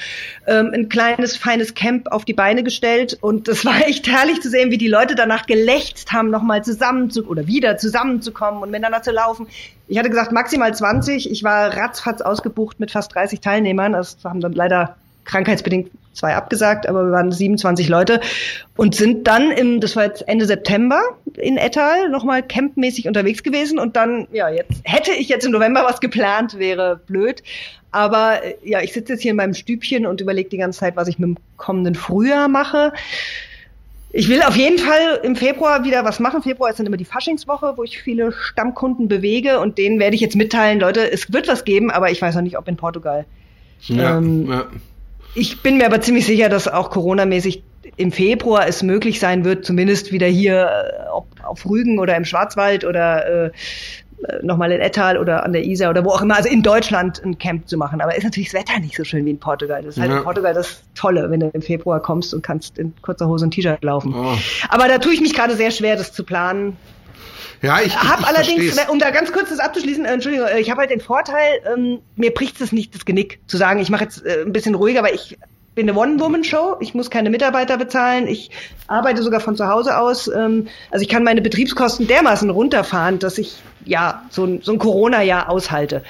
ähm, ein kleines, feines Camp auf die Beine gestellt. Und das war echt herrlich zu sehen, wie die Leute danach gelächzt haben, nochmal zusammen zu oder wieder zusammenzukommen und miteinander zu laufen. Ich hatte gesagt, maximal 20. Ich war ratzfatz ausgebucht mit fast 30 Teilnehmern. Das haben dann leider krankheitsbedingt zwei abgesagt, aber wir waren 27 Leute und sind dann im, das war jetzt Ende September in Ettal nochmal campmäßig unterwegs gewesen und dann, ja, jetzt hätte ich jetzt im November was geplant, wäre blöd. Aber äh, ja, ich sitze jetzt hier in meinem Stübchen und überlege die ganze Zeit, was ich mit dem kommenden Frühjahr mache. Ich will auf jeden Fall im Februar wieder was machen. Februar ist dann immer die Faschingswoche, wo ich viele Stammkunden bewege und denen werde ich jetzt mitteilen, Leute, es wird was geben, aber ich weiß noch nicht, ob in Portugal. Ja, ähm, ja. Ich bin mir aber ziemlich sicher, dass auch Corona-mäßig im Februar es möglich sein wird, zumindest wieder hier äh, auf Rügen oder im Schwarzwald oder äh, nochmal in Ettal oder an der Isar oder wo auch immer, also in Deutschland ein Camp zu machen. Aber ist natürlich das Wetter nicht so schön wie in Portugal. Das ist halt ja. in Portugal das Tolle, wenn du im Februar kommst und kannst in kurzer Hose und T-Shirt laufen. Oh. Aber da tue ich mich gerade sehr schwer, das zu planen. Ja, ich habe allerdings, versteh's. um da ganz kurz das abzuschließen, äh, Entschuldigung, äh, ich habe halt den Vorteil, ähm, mir bricht es nicht das Genick, zu sagen, ich mache jetzt äh, ein bisschen ruhiger, weil ich bin eine One-Woman-Show, ich muss keine Mitarbeiter bezahlen, ich arbeite sogar von zu Hause aus. Ähm, also ich kann meine Betriebskosten dermaßen runterfahren, dass ich ja so ein, so ein Corona-Jahr aushalte.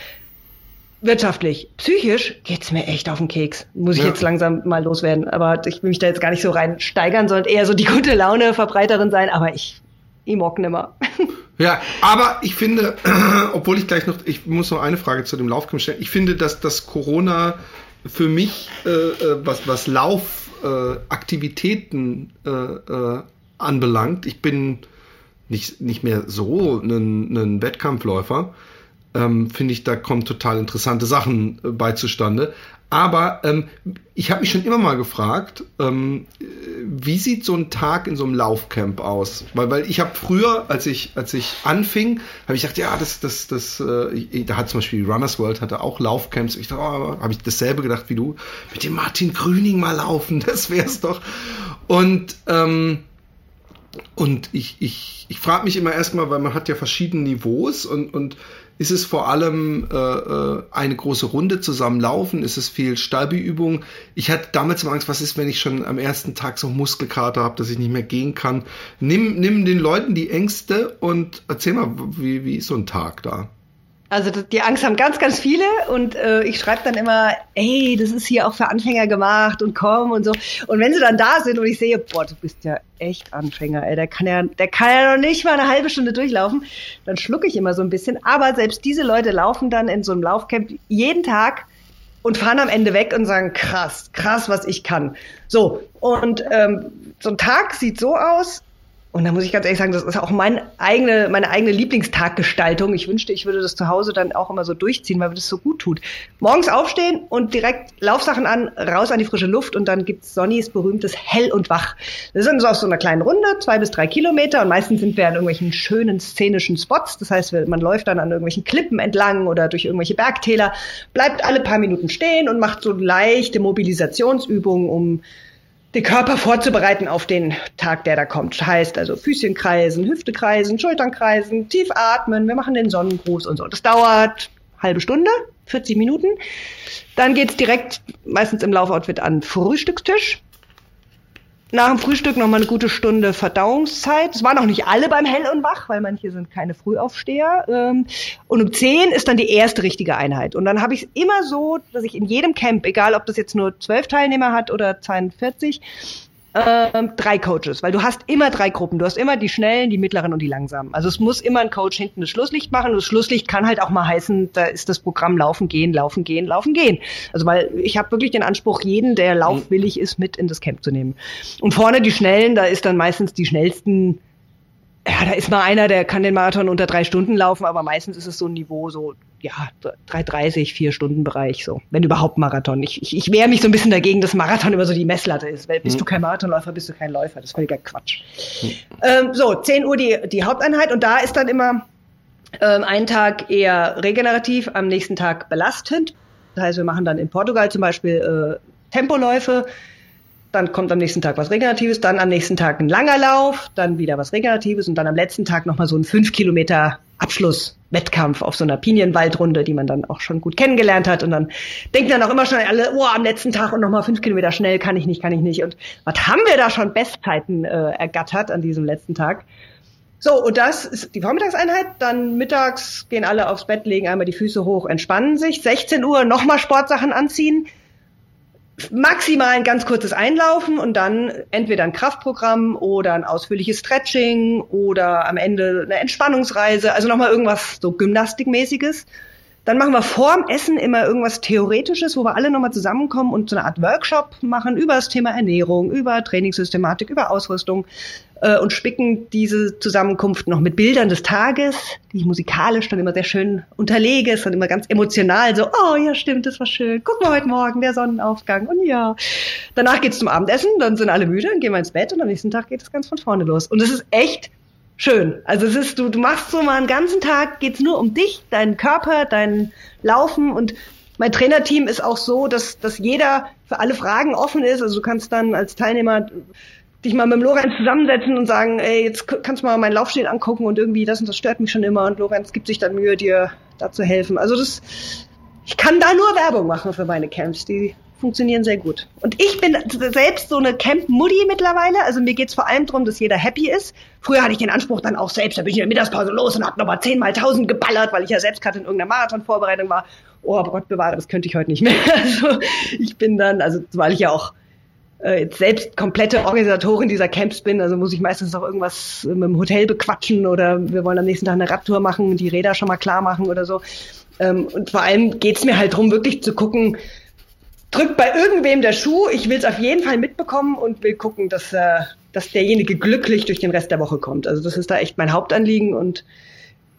Wirtschaftlich, psychisch geht's mir echt auf den Keks. Muss ich ja. jetzt langsam mal loswerden. Aber ich will mich da jetzt gar nicht so rein steigern, sondern eher so die gute Laune Verbreiterin sein. Aber ich ich mag nimmer. Ja, aber ich finde, obwohl ich gleich noch, ich muss noch eine Frage zu dem Laufkampf stellen. Ich finde, dass das Corona für mich, äh, äh was, was Laufaktivitäten äh, äh, anbelangt, ich bin nicht, nicht mehr so ein, ein Wettkampfläufer, ähm, finde ich, da kommen total interessante Sachen äh, bei zustande. Aber ähm, ich habe mich schon immer mal gefragt, ähm, wie sieht so ein Tag in so einem Laufcamp aus? Weil, weil ich habe früher, als ich als ich anfing, habe ich gedacht, ja, das das das, äh, da hat zum Beispiel Runners World hatte auch Laufcamps. Ich dachte, oh, habe ich dasselbe gedacht wie du, mit dem Martin Grüning mal laufen, das wär's doch. Und ähm, und ich, ich, ich frage mich immer erstmal, weil man hat ja verschiedene Niveaus und, und ist es vor allem äh, äh, eine große Runde zusammenlaufen? Ist es viel Stabi-Übung? Ich hatte damals immer Angst, was ist, wenn ich schon am ersten Tag so Muskelkater habe, dass ich nicht mehr gehen kann? Nimm, nimm den Leuten die Ängste und erzähl mal, wie, wie ist so ein Tag da? Also die Angst haben ganz, ganz viele und äh, ich schreibe dann immer, ey, das ist hier auch für Anfänger gemacht und komm und so. Und wenn sie dann da sind und ich sehe, boah, du bist ja echt Anfänger, ey, der kann ja, der kann ja noch nicht mal eine halbe Stunde durchlaufen, dann schlucke ich immer so ein bisschen. Aber selbst diese Leute laufen dann in so einem Laufcamp jeden Tag und fahren am Ende weg und sagen, krass, krass, was ich kann. So, und ähm, so ein Tag sieht so aus, und da muss ich ganz ehrlich sagen, das ist auch mein eigene, meine eigene Lieblingstaggestaltung. Ich wünschte, ich würde das zu Hause dann auch immer so durchziehen, weil mir das so gut tut. Morgens aufstehen und direkt Laufsachen an, raus an die frische Luft und dann gibt's Sonnys berühmtes Hell und Wach. Das sind so auf so einer kleinen Runde, zwei bis drei Kilometer und meistens sind wir an irgendwelchen schönen szenischen Spots. Das heißt, man läuft dann an irgendwelchen Klippen entlang oder durch irgendwelche Bergtäler, bleibt alle paar Minuten stehen und macht so leichte Mobilisationsübungen, um den Körper vorzubereiten auf den Tag, der da kommt. Heißt also Füßchen kreisen, Hüfte kreisen, Schultern kreisen, tief atmen, wir machen den Sonnengruß und so. Das dauert halbe Stunde, 40 Minuten. Dann geht's direkt meistens im Laufoutfit an Frühstückstisch nach dem Frühstück noch mal eine gute Stunde Verdauungszeit. Es waren auch nicht alle beim Hell und Wach, weil manche sind keine Frühaufsteher. Ähm, und um 10 ist dann die erste richtige Einheit. Und dann habe ich es immer so, dass ich in jedem Camp, egal ob das jetzt nur zwölf Teilnehmer hat oder 42, ähm, drei Coaches, weil du hast immer drei Gruppen. Du hast immer die schnellen, die mittleren und die langsamen. Also es muss immer ein Coach hinten das Schlusslicht machen. Und das Schlusslicht kann halt auch mal heißen, da ist das Programm laufen, gehen, laufen, gehen, laufen, gehen. Also weil ich habe wirklich den Anspruch, jeden, der laufwillig ist, mit in das Camp zu nehmen. Und vorne die schnellen, da ist dann meistens die schnellsten ja, da ist mal einer, der kann den Marathon unter drei Stunden laufen, aber meistens ist es so ein Niveau, so, ja, 3,30, vier Stunden Bereich, so. Wenn überhaupt Marathon. Ich, ich, ich wehre mich so ein bisschen dagegen, dass Marathon immer so die Messlatte ist. Weil bist mhm. du kein Marathonläufer, bist du kein Läufer. Das ist völliger Quatsch. Mhm. Ähm, so, 10 Uhr die, die Haupteinheit und da ist dann immer ähm, ein Tag eher regenerativ, am nächsten Tag belastend. Das heißt, wir machen dann in Portugal zum Beispiel äh, Tempoläufe, dann kommt am nächsten Tag was Regeneratives, dann am nächsten Tag ein langer Lauf, dann wieder was Regeneratives und dann am letzten Tag nochmal so ein 5 Kilometer Abschlusswettkampf auf so einer Pinienwaldrunde, die man dann auch schon gut kennengelernt hat. Und dann denken dann auch immer schon alle, oh, am letzten Tag und nochmal fünf Kilometer schnell, kann ich nicht, kann ich nicht. Und was haben wir da schon Bestzeiten äh, ergattert an diesem letzten Tag? So, und das ist die Vormittagseinheit. Dann mittags gehen alle aufs Bett, legen einmal die Füße hoch, entspannen sich. 16 Uhr nochmal Sportsachen anziehen maximal ein ganz kurzes Einlaufen und dann entweder ein Kraftprogramm oder ein ausführliches Stretching oder am Ende eine Entspannungsreise, also nochmal irgendwas so Gymnastikmäßiges. Dann machen wir vorm Essen immer irgendwas Theoretisches, wo wir alle nochmal zusammenkommen und so eine Art Workshop machen über das Thema Ernährung, über Trainingssystematik, über Ausrüstung äh, und spicken diese Zusammenkunft noch mit Bildern des Tages, die ich musikalisch dann immer sehr schön unterlege. Ist dann immer ganz emotional, so, oh ja, stimmt, das war schön. Guck mal heute Morgen, der Sonnenaufgang. Und ja. Danach geht's zum Abendessen, dann sind alle müde, dann gehen wir ins Bett und am nächsten Tag geht es ganz von vorne los. Und es ist echt schön. Also es ist, du, du machst so mal einen ganzen Tag, geht's nur um dich, deinen Körper, dein Laufen und mein Trainerteam ist auch so, dass, dass jeder für alle Fragen offen ist. Also du kannst dann als Teilnehmer dich mal mit dem Lorenz zusammensetzen und sagen, ey, jetzt kannst du mal meinen Laufstil angucken und irgendwie das und das stört mich schon immer und Lorenz gibt sich dann Mühe, dir da zu helfen. Also das, ich kann da nur Werbung machen für meine Camps, die funktionieren sehr gut. Und ich bin selbst so eine Camp-Muddy mittlerweile. Also mir geht's vor allem darum, dass jeder happy ist. Früher hatte ich den Anspruch dann auch selbst, da bin ich in der Mittagspause los und hab nochmal zehnmal tausend geballert, weil ich ja selbst gerade in irgendeiner Marathonvorbereitung war. Oh Gott bewahre, das könnte ich heute nicht mehr. Also ich bin dann, also weil ich ja auch äh, jetzt selbst komplette Organisatorin dieser Camps bin, also muss ich meistens noch irgendwas mit dem Hotel bequatschen oder wir wollen am nächsten Tag eine Radtour machen, die Räder schon mal klar machen oder so. Ähm, und vor allem geht's mir halt drum, wirklich zu gucken, drückt bei irgendwem der Schuh, ich will es auf jeden Fall mitbekommen und will gucken, dass, äh, dass derjenige glücklich durch den Rest der Woche kommt. Also das ist da echt mein Hauptanliegen und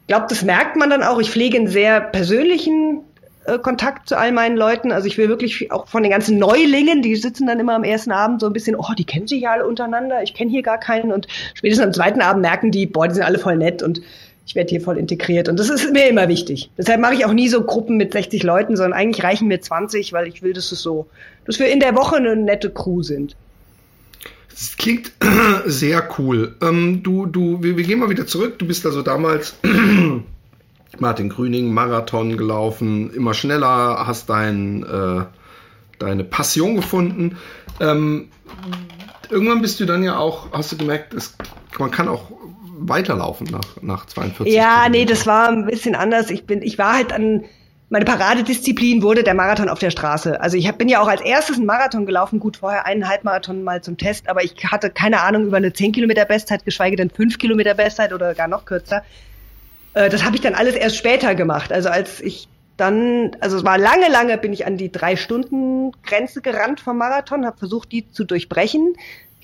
glaube, das merkt man dann auch. Ich pflege einen sehr persönlichen äh, Kontakt zu all meinen Leuten. Also ich will wirklich auch von den ganzen Neulingen, die sitzen dann immer am ersten Abend so ein bisschen, oh, die kennen sich ja alle untereinander, ich kenne hier gar keinen. Und spätestens am zweiten Abend merken die, boah, die sind alle voll nett und ich werde hier voll integriert. Und das ist mir immer wichtig. Deshalb mache ich auch nie so Gruppen mit 60 Leuten, sondern eigentlich reichen mir 20, weil ich will, dass es so, dass wir in der Woche eine nette Crew sind. Das klingt sehr cool. Ähm, du, du, wir, wir, gehen mal wieder zurück. Du bist also damals Martin Grüning Marathon gelaufen, immer schneller, hast dein, äh, deine Passion gefunden. Ähm, irgendwann bist du dann ja auch, hast du gemerkt, es, man kann auch weiterlaufen nach, nach 42 Ja, Kilometern. nee, das war ein bisschen anders. Ich bin, ich war halt an, meine Paradedisziplin wurde der Marathon auf der Straße. Also ich hab, bin ja auch als erstes einen Marathon gelaufen, gut vorher einen Halbmarathon mal zum Test, aber ich hatte keine Ahnung über eine 10 Kilometer Bestzeit, geschweige denn 5 Kilometer Bestzeit oder gar noch kürzer. Äh, das habe ich dann alles erst später gemacht. Also als ich dann, also es war lange, lange bin ich an die drei Stunden Grenze gerannt vom Marathon, habe versucht, die zu durchbrechen.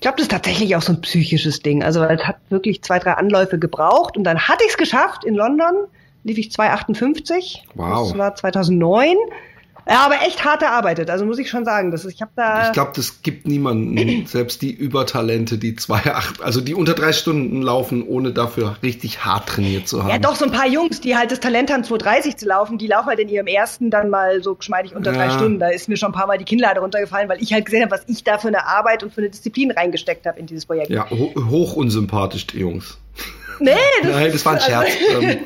Ich glaube, das ist tatsächlich auch so ein psychisches Ding. Also es hat wirklich zwei, drei Anläufe gebraucht und dann hatte ich es geschafft in London, lief ich 2,58. Wow. Das war 2009. Ja, aber echt hart erarbeitet, also muss ich schon sagen. Das ist, ich habe da. Ich glaube, das gibt niemanden, selbst die Übertalente, die zwei, acht, also die unter drei Stunden laufen, ohne dafür richtig hart trainiert zu haben. Ja, doch, so ein paar Jungs, die halt das Talent haben, 2,30 zu laufen, die laufen halt in ihrem ersten dann mal so geschmeidig unter drei Ja. Stunden. Da ist mir schon ein paar Mal die Kinnlade runtergefallen, weil ich halt gesehen habe, was ich da für eine Arbeit und für eine Disziplin reingesteckt habe in dieses Projekt. Ja, ho hoch unsympathisch, die Jungs. Nee, das, Nein, das war ein Scherz. Also, ähm,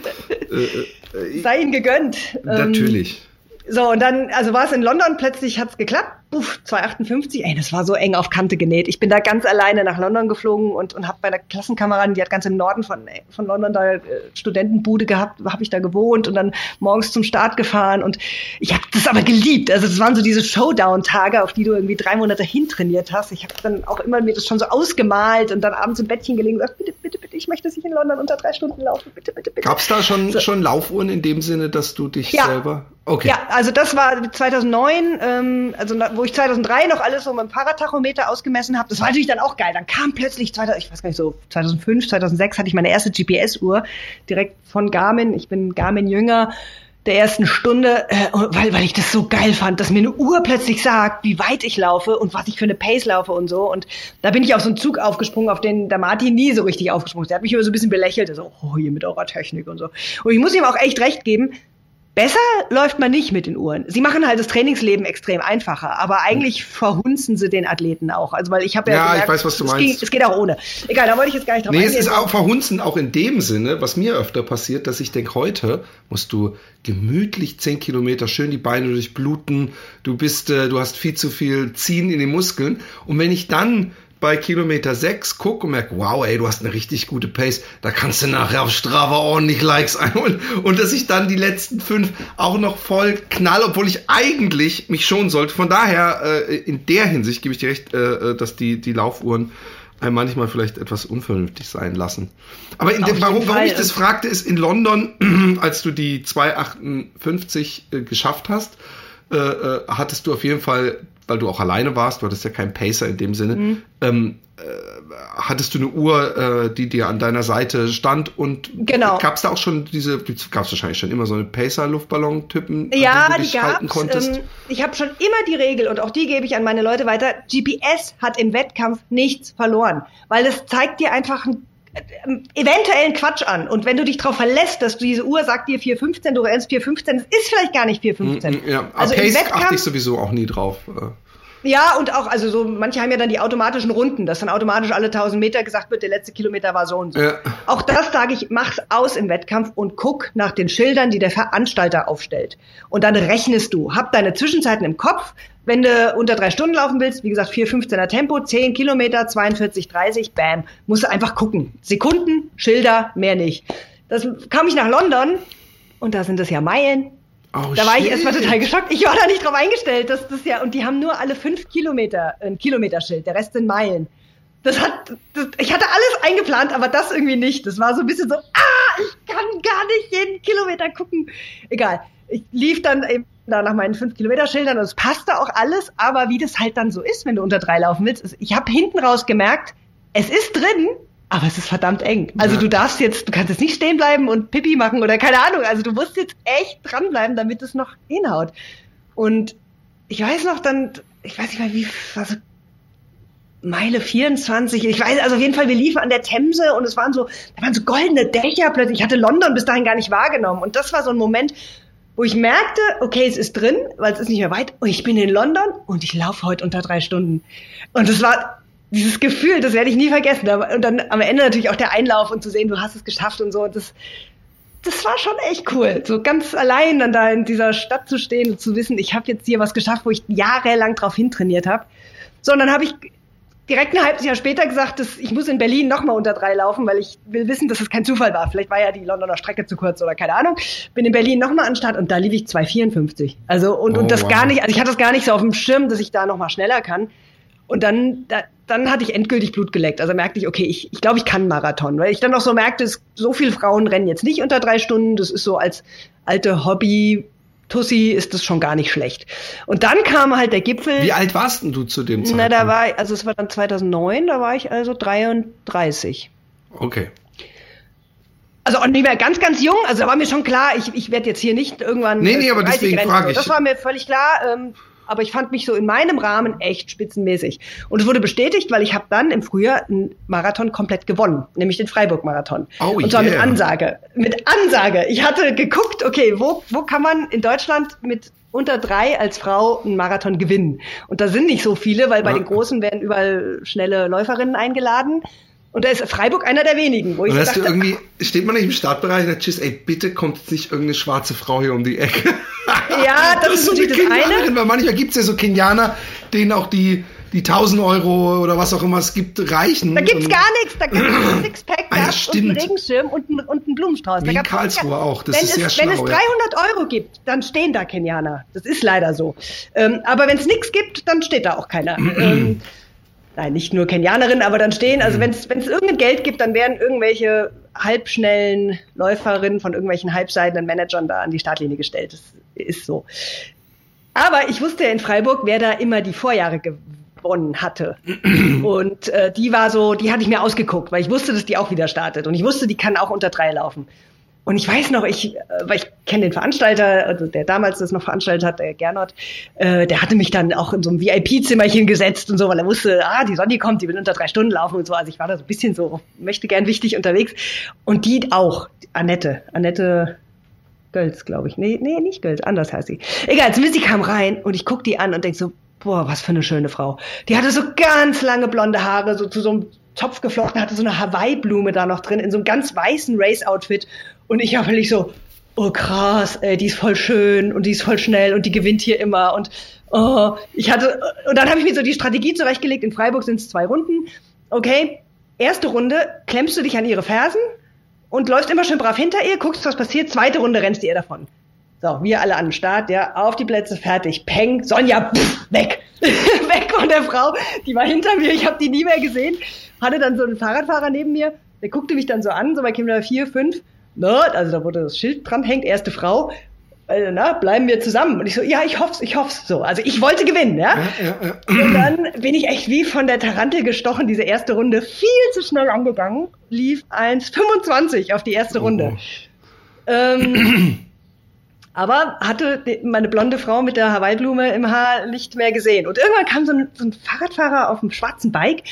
äh, äh, sei ihnen gegönnt. Ähm, natürlich. So, und dann, also war es in London, plötzlich hat's geklappt. Puff, 258, ey, das war so eng auf Kante genäht. Ich bin da ganz alleine nach London geflogen und, und habe bei einer Klassenkameradin, die hat ganz im Norden von, von London da äh, Studentenbude gehabt, habe ich da gewohnt und dann morgens zum Start gefahren und ich habe das aber geliebt. Also es waren so diese Showdown-Tage, auf die du irgendwie drei Monate hintrainiert hast. Ich habe dann auch immer mir das schon so ausgemalt und dann abends im Bettchen gelegen und gesagt, bitte, bitte, bitte, ich möchte nicht in London unter drei Stunden laufen, bitte, bitte, bitte. Gab es da schon, So. schon Laufuhren in dem Sinne, dass du dich Ja. selber. Okay. Ja, also das war 2009, ähm, also wo ich 2003 noch alles so mit dem Fahrradtachometer ausgemessen habe. Das war natürlich dann auch geil. Dann kam plötzlich, 2000, ich weiß gar nicht so, 2005, 2006 hatte ich meine erste GPS-Uhr direkt von Garmin. Ich bin Garmin-Jünger der ersten Stunde, äh, weil, weil ich das so geil fand, dass mir eine Uhr plötzlich sagt, wie weit ich laufe und was ich für eine Pace laufe und so. Und da bin ich auf so einen Zug aufgesprungen, auf den der Martin nie so richtig aufgesprungen ist. Der hat mich immer so ein bisschen belächelt, so, oh, hier mit eurer Technik und so. Und ich muss ihm auch echt recht geben, Besser läuft man nicht mit den Uhren. Sie machen halt das Trainingsleben extrem einfacher, aber eigentlich verhunzen sie den Athleten auch. Also weil ich habe ja, Ja, ich gemerkt, weiß, was du es meinst. Ging, es geht auch ohne. Egal, da wollte ich jetzt gar nicht drauf Nee, es eingehen. ist auch verhunzen, auch in dem Sinne, was mir öfter passiert, dass ich denke, heute musst du gemütlich 10 Kilometer schön die Beine durchbluten, du bist, äh, du hast viel zu viel Ziehen in den Muskeln. Und wenn ich dann bei Kilometer 6 gucke und merke, wow, ey, du hast eine richtig gute Pace, da kannst du nachher auf Strava ordentlich Likes einholen. Und dass ich dann die letzten fünf auch noch voll knall, obwohl ich eigentlich mich schonen sollte. Von daher, äh, in der Hinsicht gebe ich dir recht, äh, äh, dass die, die Laufuhren einem manchmal vielleicht etwas unvernünftig sein lassen. Aber in dem, warum, warum ich das fragte, ist in London, als du die 258 äh, geschafft hast, äh, äh, hattest du auf jeden Fall, weil du auch alleine warst, du hattest ja keinen Pacer in dem Sinne, Mhm. ähm, äh, hattest du eine Uhr, äh, die dir an deiner Seite stand und Genau. gab es da auch schon diese, gab es wahrscheinlich schon immer so eine Pacer-Luftballon-Typen, ja, du die dich halten konntest? Ähm, ich habe schon immer die Regel und auch die gebe ich an meine Leute weiter. GPS hat im Wettkampf nichts verloren, weil es zeigt dir einfach ähm, eventuellen Quatsch an. Und wenn du dich darauf verlässt, dass diese Uhr sagt dir 415, du rennst 415, es ist vielleicht gar nicht 415. Mm, ja, Also also im Pace achte ich Wettkampf sowieso auch nie drauf. Ja, und auch, also so, manche haben ja dann die automatischen Runden, dass dann automatisch alle 1000 Meter gesagt wird, der letzte Kilometer war so und so. Ja. Auch das sage ich, mach's aus im Wettkampf und guck nach den Schildern, die der Veranstalter aufstellt. Und dann rechnest du. Hab deine Zwischenzeiten im Kopf. Wenn du unter drei Stunden laufen willst, wie gesagt, 4,15er Tempo, 10 Kilometer, 42, 30, bam. Musst du einfach gucken. Sekunden, Schilder, mehr nicht. Das kam ich nach London und da sind das ja Meilen. Oh, Da war ich shit. erstmal total geschockt. Ich war da nicht drauf eingestellt, dass das ja, und die haben nur alle fünf Kilometer ein Kilometerschild, der Rest sind Meilen. Das hat, das, ich hatte alles eingeplant, aber das irgendwie nicht. Das war so ein bisschen so, ah, ich kann gar nicht jeden Kilometer gucken. Egal. Ich lief dann eben da nach meinen fünf Kilometer-Schildern und es passte auch alles, aber wie das halt dann so ist, wenn du unter drei laufen willst, ist- ich habe hinten raus gemerkt, es ist drin, aber es ist verdammt eng. Also Ja. du darfst jetzt, du kannst jetzt nicht stehen bleiben und Pipi machen oder keine Ahnung. Also du musst jetzt echt dranbleiben, damit es noch hinhaut. Und ich weiß noch dann, ich weiß nicht mehr wie, also Meile 24, ich weiß, also auf jeden Fall, wir liefen an der Themse und es waren so, da waren so goldene Dächer plötzlich. Ich hatte London bis dahin gar nicht wahrgenommen. Und das war so ein Moment, wo ich merkte, okay, es ist drin, weil es ist nicht mehr weit. Und ich bin in London und ich laufe heute unter drei Stunden. Und es war dieses Gefühl, das werde ich nie vergessen. Aber- Und dann am Ende natürlich auch der Einlauf und zu sehen, du hast es geschafft und so. Und das, das war schon echt cool. So ganz allein dann da in dieser Stadt zu stehen und zu wissen, ich habe jetzt hier was geschafft, wo ich jahrelang drauf hintrainiert habe. So, und dann habe ich direkt ein halbes Jahr später gesagt, dass ich muss in Berlin nochmal unter drei laufen, weil ich will wissen, dass es kein Zufall war. Vielleicht war ja die Londoner Strecke zu kurz oder keine Ahnung. Bin in Berlin nochmal an Start und da lief ich 2,54. Also und, oh, und das wow. gar nicht, also ich hatte das gar nicht so auf dem Schirm, dass ich da nochmal schneller kann. Und dann, da, dann hatte ich endgültig Blut geleckt. Also merkte ich, okay, ich, ich glaube, ich kann Marathon. Weil ich dann auch so merkte, es, so viele Frauen rennen jetzt nicht unter drei Stunden. Das ist so als alte Hobby Tussi ist das schon gar nicht schlecht. Und dann kam halt der Gipfel. Wie alt warst denn du zu dem Zeitpunkt? Na, da war ich, also es war dann 2009, da war ich also 33. Okay. Also auch nicht mehr ganz, ganz jung. Also da war mir schon klar, ich, ich werde jetzt hier nicht irgendwann. Nee, nee, aber deswegen frage ich. Das war mir völlig klar. Ähm, aber ich fand mich so in meinem Rahmen echt spitzenmäßig. Und es wurde bestätigt, weil ich habe dann im Frühjahr einen Marathon komplett gewonnen, nämlich den Freiburg-Marathon. Oh, und zwar yeah. mit Ansage. Mit Ansage. Ich hatte geguckt, okay, wo, wo kann man in Deutschland mit unter drei als Frau einen Marathon gewinnen? Und da sind nicht so viele, weil bei ja. den Großen werden überall schnelle Läuferinnen eingeladen. Und da ist Freiburg einer der wenigen, wo ich so dachte, irgendwie, steht man nicht im Startbereich und sagt, tschüss, ey, bitte kommt jetzt nicht irgendeine schwarze Frau hier um die Ecke. Ja, das, das ist so eine Kenianerin, weil manchmal gibt es ja so Kenianer, denen auch die, die 1000 Euro oder was auch immer es gibt, reichen. Da gibt's gar nichts, da gibt's ein Sixpack ah, ja, und einen Regenschirm und, ein, und einen Blumenstrauß. Wie in Karlsruhe auch, das ist es, sehr schlau. Wenn es 300 ja. Euro gibt, dann stehen da Kenianer. Das ist leider so. Ähm, aber wenn es nichts gibt, dann steht da auch keiner. ähm, nein, nicht nur Kenianerinnen, aber dann stehen, also mhm. wenn es irgendein Geld gibt, dann werden irgendwelche halbschnellen Läuferinnen von irgendwelchen halbseidenen Managern da an die Startlinie gestellt. Das ist so. Aber ich wusste ja in Freiburg, wer da immer die Vorjahre gewonnen hatte. Und äh, die war so, die hatte ich mir ausgeguckt, weil ich wusste, dass die auch wieder startet. Und ich wusste, die kann auch unter drei laufen. Und ich weiß noch, ich, äh, weil ich kenne den Veranstalter, also der damals das noch veranstaltet hat, der Gernot, äh, der hatte mich dann auch in so einem VIP-Zimmerchen gesetzt und so, weil er wusste, ah, die Sonne kommt, die will unter drei Stunden laufen und so. Also ich war da so ein bisschen so, möchte gern wichtig unterwegs. Und die auch, Annette, Annette Gölz, glaube ich. Nee, nee, nicht Gölz, anders heißt sie. Egal, zumindest die kam rein und ich guck die an und denk so, boah, was für eine schöne Frau. Die hatte so ganz lange blonde Haare, so zu so einem Topf geflochten, hatte so eine Hawaii-Blume da noch drin, in so einem ganz weißen Race-Outfit und ich habe wirklich so, oh krass, ey, die ist voll schön und die ist voll schnell und die gewinnt hier immer. Und oh, ich hatte, und dann habe ich mir so die Strategie zurechtgelegt. In Freiburg sind es zwei Runden. Okay, erste Runde klemmst du dich an ihre Fersen und läufst immer schön brav hinter ihr, guckst, was passiert. Zweite Runde rennst du ihr davon. So, wir alle an den Start, ja, auf die Plätze, fertig, peng, Sonja, pff, weg, weg von der Frau, die war hinter mir, ich habe die nie mehr gesehen, hatte dann so einen Fahrradfahrer neben mir, der guckte mich dann so an, so bei Kilometer vier, fünf, ne, also da wurde das Schild dran hängt, erste Frau, äh, na, bleiben wir zusammen. Und ich so, ja, ich hoff's, ich hoff's. So, also ich wollte gewinnen, ja? Ja, ja, ja. Und dann bin ich echt wie von der Tarantel gestochen, diese erste Runde, viel zu schnell angegangen, lief 1,25 auf die erste Runde. Oh. Ähm, aber hatte meine blonde Frau mit der Hawaii-Blume im Haar nicht mehr gesehen. Und irgendwann kam so ein, so ein Fahrradfahrer auf einem schwarzen Bike,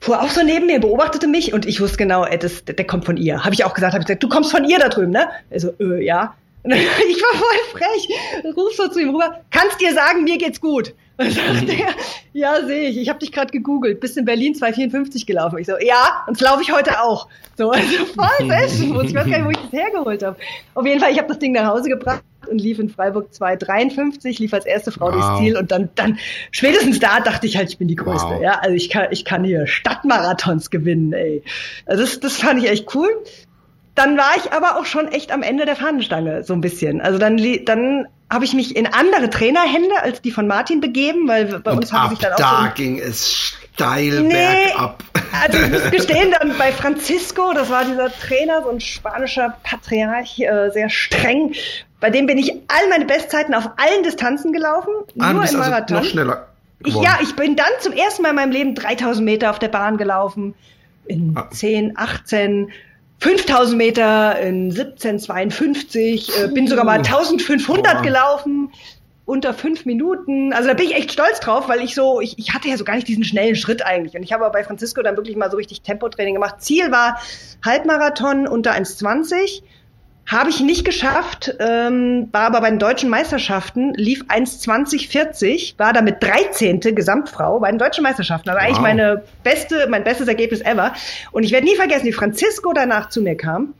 fuhr auch so neben mir, beobachtete mich und ich wusste genau, ey, das, der kommt von ihr. Habe ich auch gesagt, habe ich gesagt, du kommst von ihr da drüben, ne? Also, äh, ja. Ich war voll frech, ruf so zu ihm rüber, kannst dir sagen, mir geht's gut. Und sagt er, ja, sehe ich, ich habe dich gerade gegoogelt, bist in Berlin 254 gelaufen. Ich so, ja, und laufe ich heute auch. So, also voll selbstbewusst, ich weiß gar nicht, wo ich das hergeholt habe. Auf jeden Fall, ich habe das Ding nach Hause gebracht und lief in Freiburg 2,53, lief als erste Frau wow. durchs Ziel und dann, dann spätestens da dachte ich halt, ich bin die Größte. Wow. Ja, also ich kann, ich kann hier Stadtmarathons gewinnen, ey. Also das, das fand ich echt cool. Dann war ich aber auch schon echt am Ende der Fahnenstange, so ein bisschen. Also dann, dann habe ich mich in andere Trainerhände als die von Martin begeben, weil bei und uns haben sich dann auch da so ging es steil nee, bergab. Also ich muss gestehen, dann bei Francisco, das war dieser Trainer, so ein spanischer Patriarch, äh, sehr streng, bei dem bin ich all meine Bestzeiten auf allen Distanzen gelaufen, ah, nur im also Marathon. Also noch schneller. Ich, ja, ich bin dann zum ersten Mal in meinem Leben 3000 Meter auf der Bahn gelaufen, in ah. 10, 18, 5000 Meter in 1752, äh, bin sogar mal 1500 Boah. gelaufen, unter fünf Minuten. Also da bin ich echt stolz drauf, weil ich so, ich, ich hatte ja so gar nicht diesen schnellen Schritt eigentlich. Und ich habe aber bei Francisco dann wirklich mal so richtig Tempotraining gemacht. Ziel war Halbmarathon unter 1,20 habe ich nicht geschafft, ähm, war aber bei den deutschen Meisterschaften, lief 1,2040, war damit 13. Gesamtfrau bei den deutschen Meisterschaften. Also wow. eigentlich meine beste, mein bestes Ergebnis ever. Und ich werde nie vergessen, wie Francisco danach zu mir kam.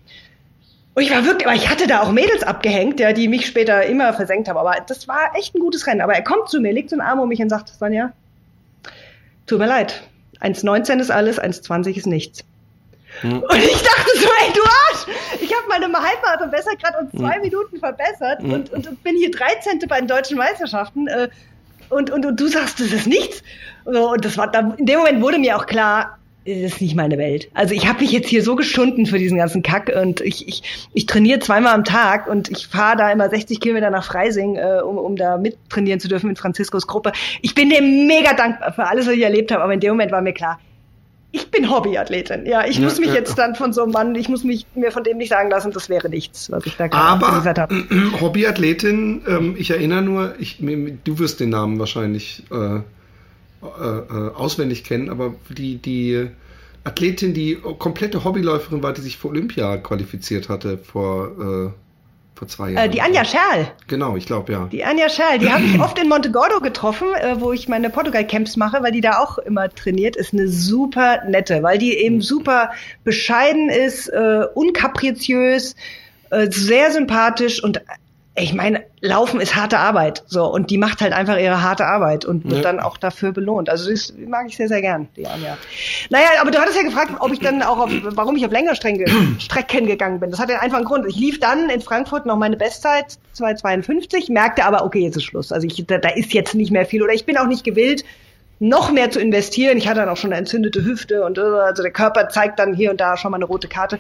Und ich war wirklich, aber ich hatte da auch Mädels abgehängt, ja, die mich später immer versenkt haben. Aber das war echt ein gutes Rennen. Aber er kommt zu mir, legt so einen Arm um mich und sagt, Sonja, tut mir leid. 1,19 ist alles, 1,20 ist nichts. Hm. Und ich dachte so, ey, du Arsch! Ich habe meine Halbmarathon besser gerade um zwei hm. Minuten verbessert hm. und, und, bin hier 13. bei den deutschen Meisterschaften. Äh, und, und, und du sagst, das ist nichts. Und das war dann, in dem Moment wurde mir auch klar, das ist nicht meine Welt. Also ich habe mich jetzt hier so geschunden für diesen ganzen Kack und ich, ich, ich trainiere zweimal am Tag und ich fahre da immer 60 Kilometer nach Freising, äh, um, um da mittrainieren zu dürfen mit Franziskos Gruppe. Ich bin dem mega dankbar für alles, was ich erlebt habe, aber in dem Moment war mir klar, ich bin Hobbyathletin. Ja, ich ja, muss mich ja, jetzt dann von so einem Mann, ich muss mich mir von dem nicht sagen lassen, das wäre nichts, was ich da gerade gesagt habe. Hobbyathletin, ähm, ich erinnere nur, ich, du wirst den Namen wahrscheinlich äh, äh, äh, auswendig kennen, aber die, die Athletin, die komplette Hobbyläuferin war, die sich für Olympia qualifiziert hatte vor, äh, vor zwei Jahren. Äh, die Anja Scherl. Genau, ich glaube, ja. Die Anja Scherl, die habe ich oft in Montegordo getroffen, äh, wo ich meine Portugal-Camps mache, weil die da auch immer trainiert. Ist eine super nette, weil die eben super bescheiden ist, äh, unkapriziös, äh, sehr sympathisch und ich meine, Laufen ist harte Arbeit, so und die macht halt einfach ihre harte Arbeit und wird ja. dann auch dafür belohnt. Also das mag ich sehr, sehr gern, die Anja. Naja, aber du hattest ja gefragt, ob ich dann auch auf, warum ich auf längere Strecken gegangen bin. Das hat ja einfach einen Grund. Ich lief dann in Frankfurt noch meine Bestzeit 2,52, merkte aber, okay, jetzt ist Schluss. Also ich, da, da ist jetzt nicht mehr viel oder ich bin auch nicht gewillt, noch mehr zu investieren. Ich hatte dann auch schon eine entzündete Hüfte und also der Körper zeigt dann hier und da schon mal eine rote Karte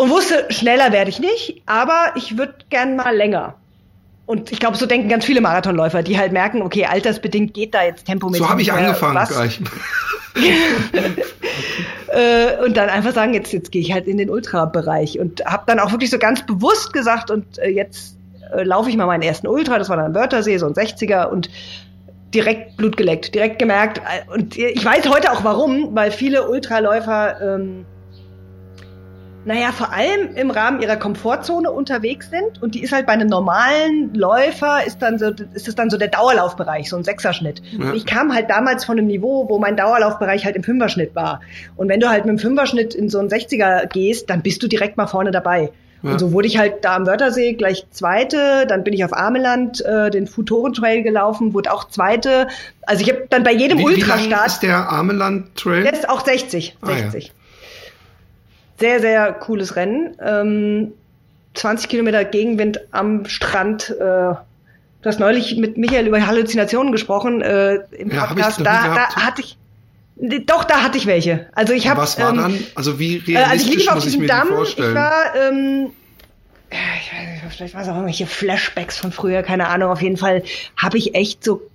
und wusste, schneller werde ich nicht, aber ich würde gern mal länger. Und ich glaube, so denken ganz viele Marathonläufer, die halt merken, okay, altersbedingt geht da jetzt Tempo mit. So habe ich angefangen was. gleich. äh, und dann einfach sagen, jetzt, jetzt gehe ich halt in den Ultra-Bereich und habe dann auch wirklich so ganz bewusst gesagt, und äh, jetzt äh, laufe ich mal meinen ersten Ultra, das war dann Wörthersee, so ein 60er und direkt Blut geleckt, direkt gemerkt. Und ich weiß heute auch warum, weil viele Ultraläufer ähm, naja, vor allem im Rahmen ihrer Komfortzone unterwegs sind und die ist halt bei einem normalen Läufer ist dann so, ist es dann so der Dauerlaufbereich, so ein Sechserschnitt. Ja. Ich kam halt damals von einem Niveau, wo mein Dauerlaufbereich halt im Fünferschnitt war. Und wenn du halt mit dem Fünferschnitt in so einen 60er gehst, dann bist du direkt mal vorne dabei. Ja. Und so wurde ich halt da am Wörthersee gleich Zweite, dann bin ich auf Ameland äh, den Futoren-Trail gelaufen, wurde auch Zweite. Also ich habe dann bei jedem wie, Ultrastart... Wie lang ist der Ameland-Trail? Der ist auch 60, 60. Ah, ja. Sehr, sehr cooles Rennen. Ähm, 20 Kilometer Gegenwind am Strand. Äh, du hast neulich mit Michael über Halluzinationen gesprochen äh, im ja, Podcast. Da, da hatte ich doch, da hatte ich welche. Also ich habe. Was war ähm, dann? Also wie realistisch äh, also ich lief auf diesem Damm. Ich war, ähm, ich weiß, vielleicht war es auch irgendwelche Flashbacks von früher, keine Ahnung. Auf jeden Fall habe ich echt so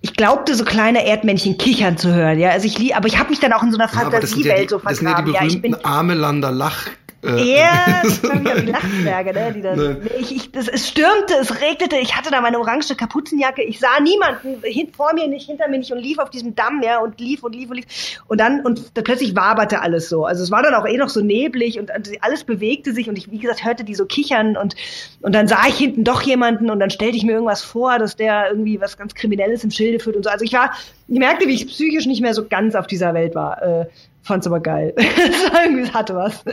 ich glaubte, so kleine Erdmännchen kichern zu hören, ja. Also ich lieb, aber ich habe mich dann auch in so einer Fantasiewelt ja so vergraben. Das sind ja die berühmten ja, Amelanda Lach äh, ja, das waren ja die Lachsberge, ne? Die das, nee. ich, ich, das, es stürmte, es regnete, ich hatte da meine orange Kapuzenjacke, ich sah niemanden, hin, vor mir nicht, hinter mir nicht und lief auf diesem Damm, ja, und lief und lief und lief. Und dann, und da plötzlich waberte alles so. Also es war dann auch eh noch so neblig und alles bewegte sich und ich, wie gesagt, hörte die so kichern und, und dann sah ich hinten doch jemanden und dann stellte ich mir irgendwas vor, dass der irgendwie was ganz Kriminelles im Schilde führt und so. Also ich war, ich merkte, wie ich psychisch nicht mehr so ganz auf dieser Welt war. Äh, fand's aber geil. es hatte was.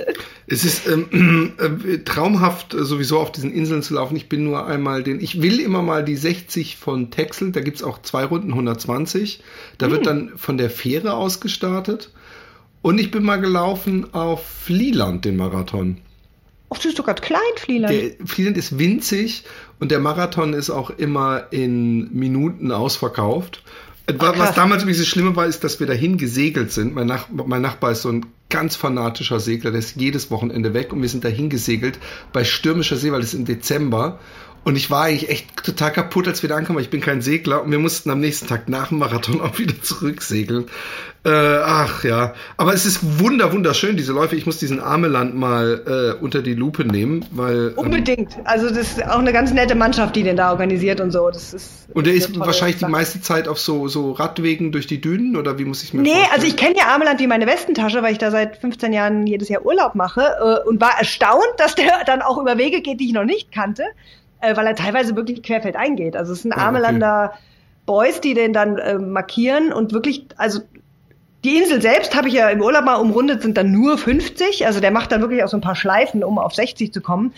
Es ist ähm, äh, traumhaft, äh, sowieso auf diesen Inseln zu laufen. Ich bin nur einmal den, ich will immer mal die 60 von Texel, da gibt's auch zwei Runden 120. Da hm. wird dann von der Fähre aus gestartet. Und ich bin mal gelaufen auf Flieland, den Marathon. Ach, du bist doch gerade klein, Flieland. Der Flieland ist winzig und der Marathon ist auch immer in Minuten ausverkauft. Ach, was damals ein bisschen schlimmer war, ist, dass wir dahin gesegelt sind. Mein, Nach mein Nachbar ist so ein ganz fanatischer Segler, der ist jedes Wochenende weg und wir sind dahin gesegelt bei stürmischer See, weil es im Dezember und ich war eigentlich echt total kaputt, als wir da ankamen, weil ich bin kein Segler und wir mussten am nächsten Tag nach dem Marathon auch wieder zurücksegeln. Äh, ach ja, aber es ist wunder wunderschön diese Läufe. Ich muss diesen Ameland mal äh, unter die Lupe nehmen, weil ähm, unbedingt. Ähm, also das ist auch eine ganz nette Mannschaft, die den da organisiert und so. Das ist und der ist wahrscheinlich Sache. die meiste Zeit auf so so Radwegen durch die Dünen oder wie muss ich mir Nee, vorstellen? also ich kenne ja Ameland wie meine Westentasche, weil ich da seit 15 Jahren jedes Jahr Urlaub mache äh, und war erstaunt, dass der dann auch über Wege geht, die ich noch nicht kannte äh, weil er teilweise wirklich querfeldein geht. Also es sind ah, Armelander okay. Boys, die den dann äh, markieren und wirklich, also die Insel selbst habe ich ja im Urlaub mal umrundet, sind dann nur 50. Also der macht dann wirklich auch so ein paar Schleifen, um auf 60 zu kommen.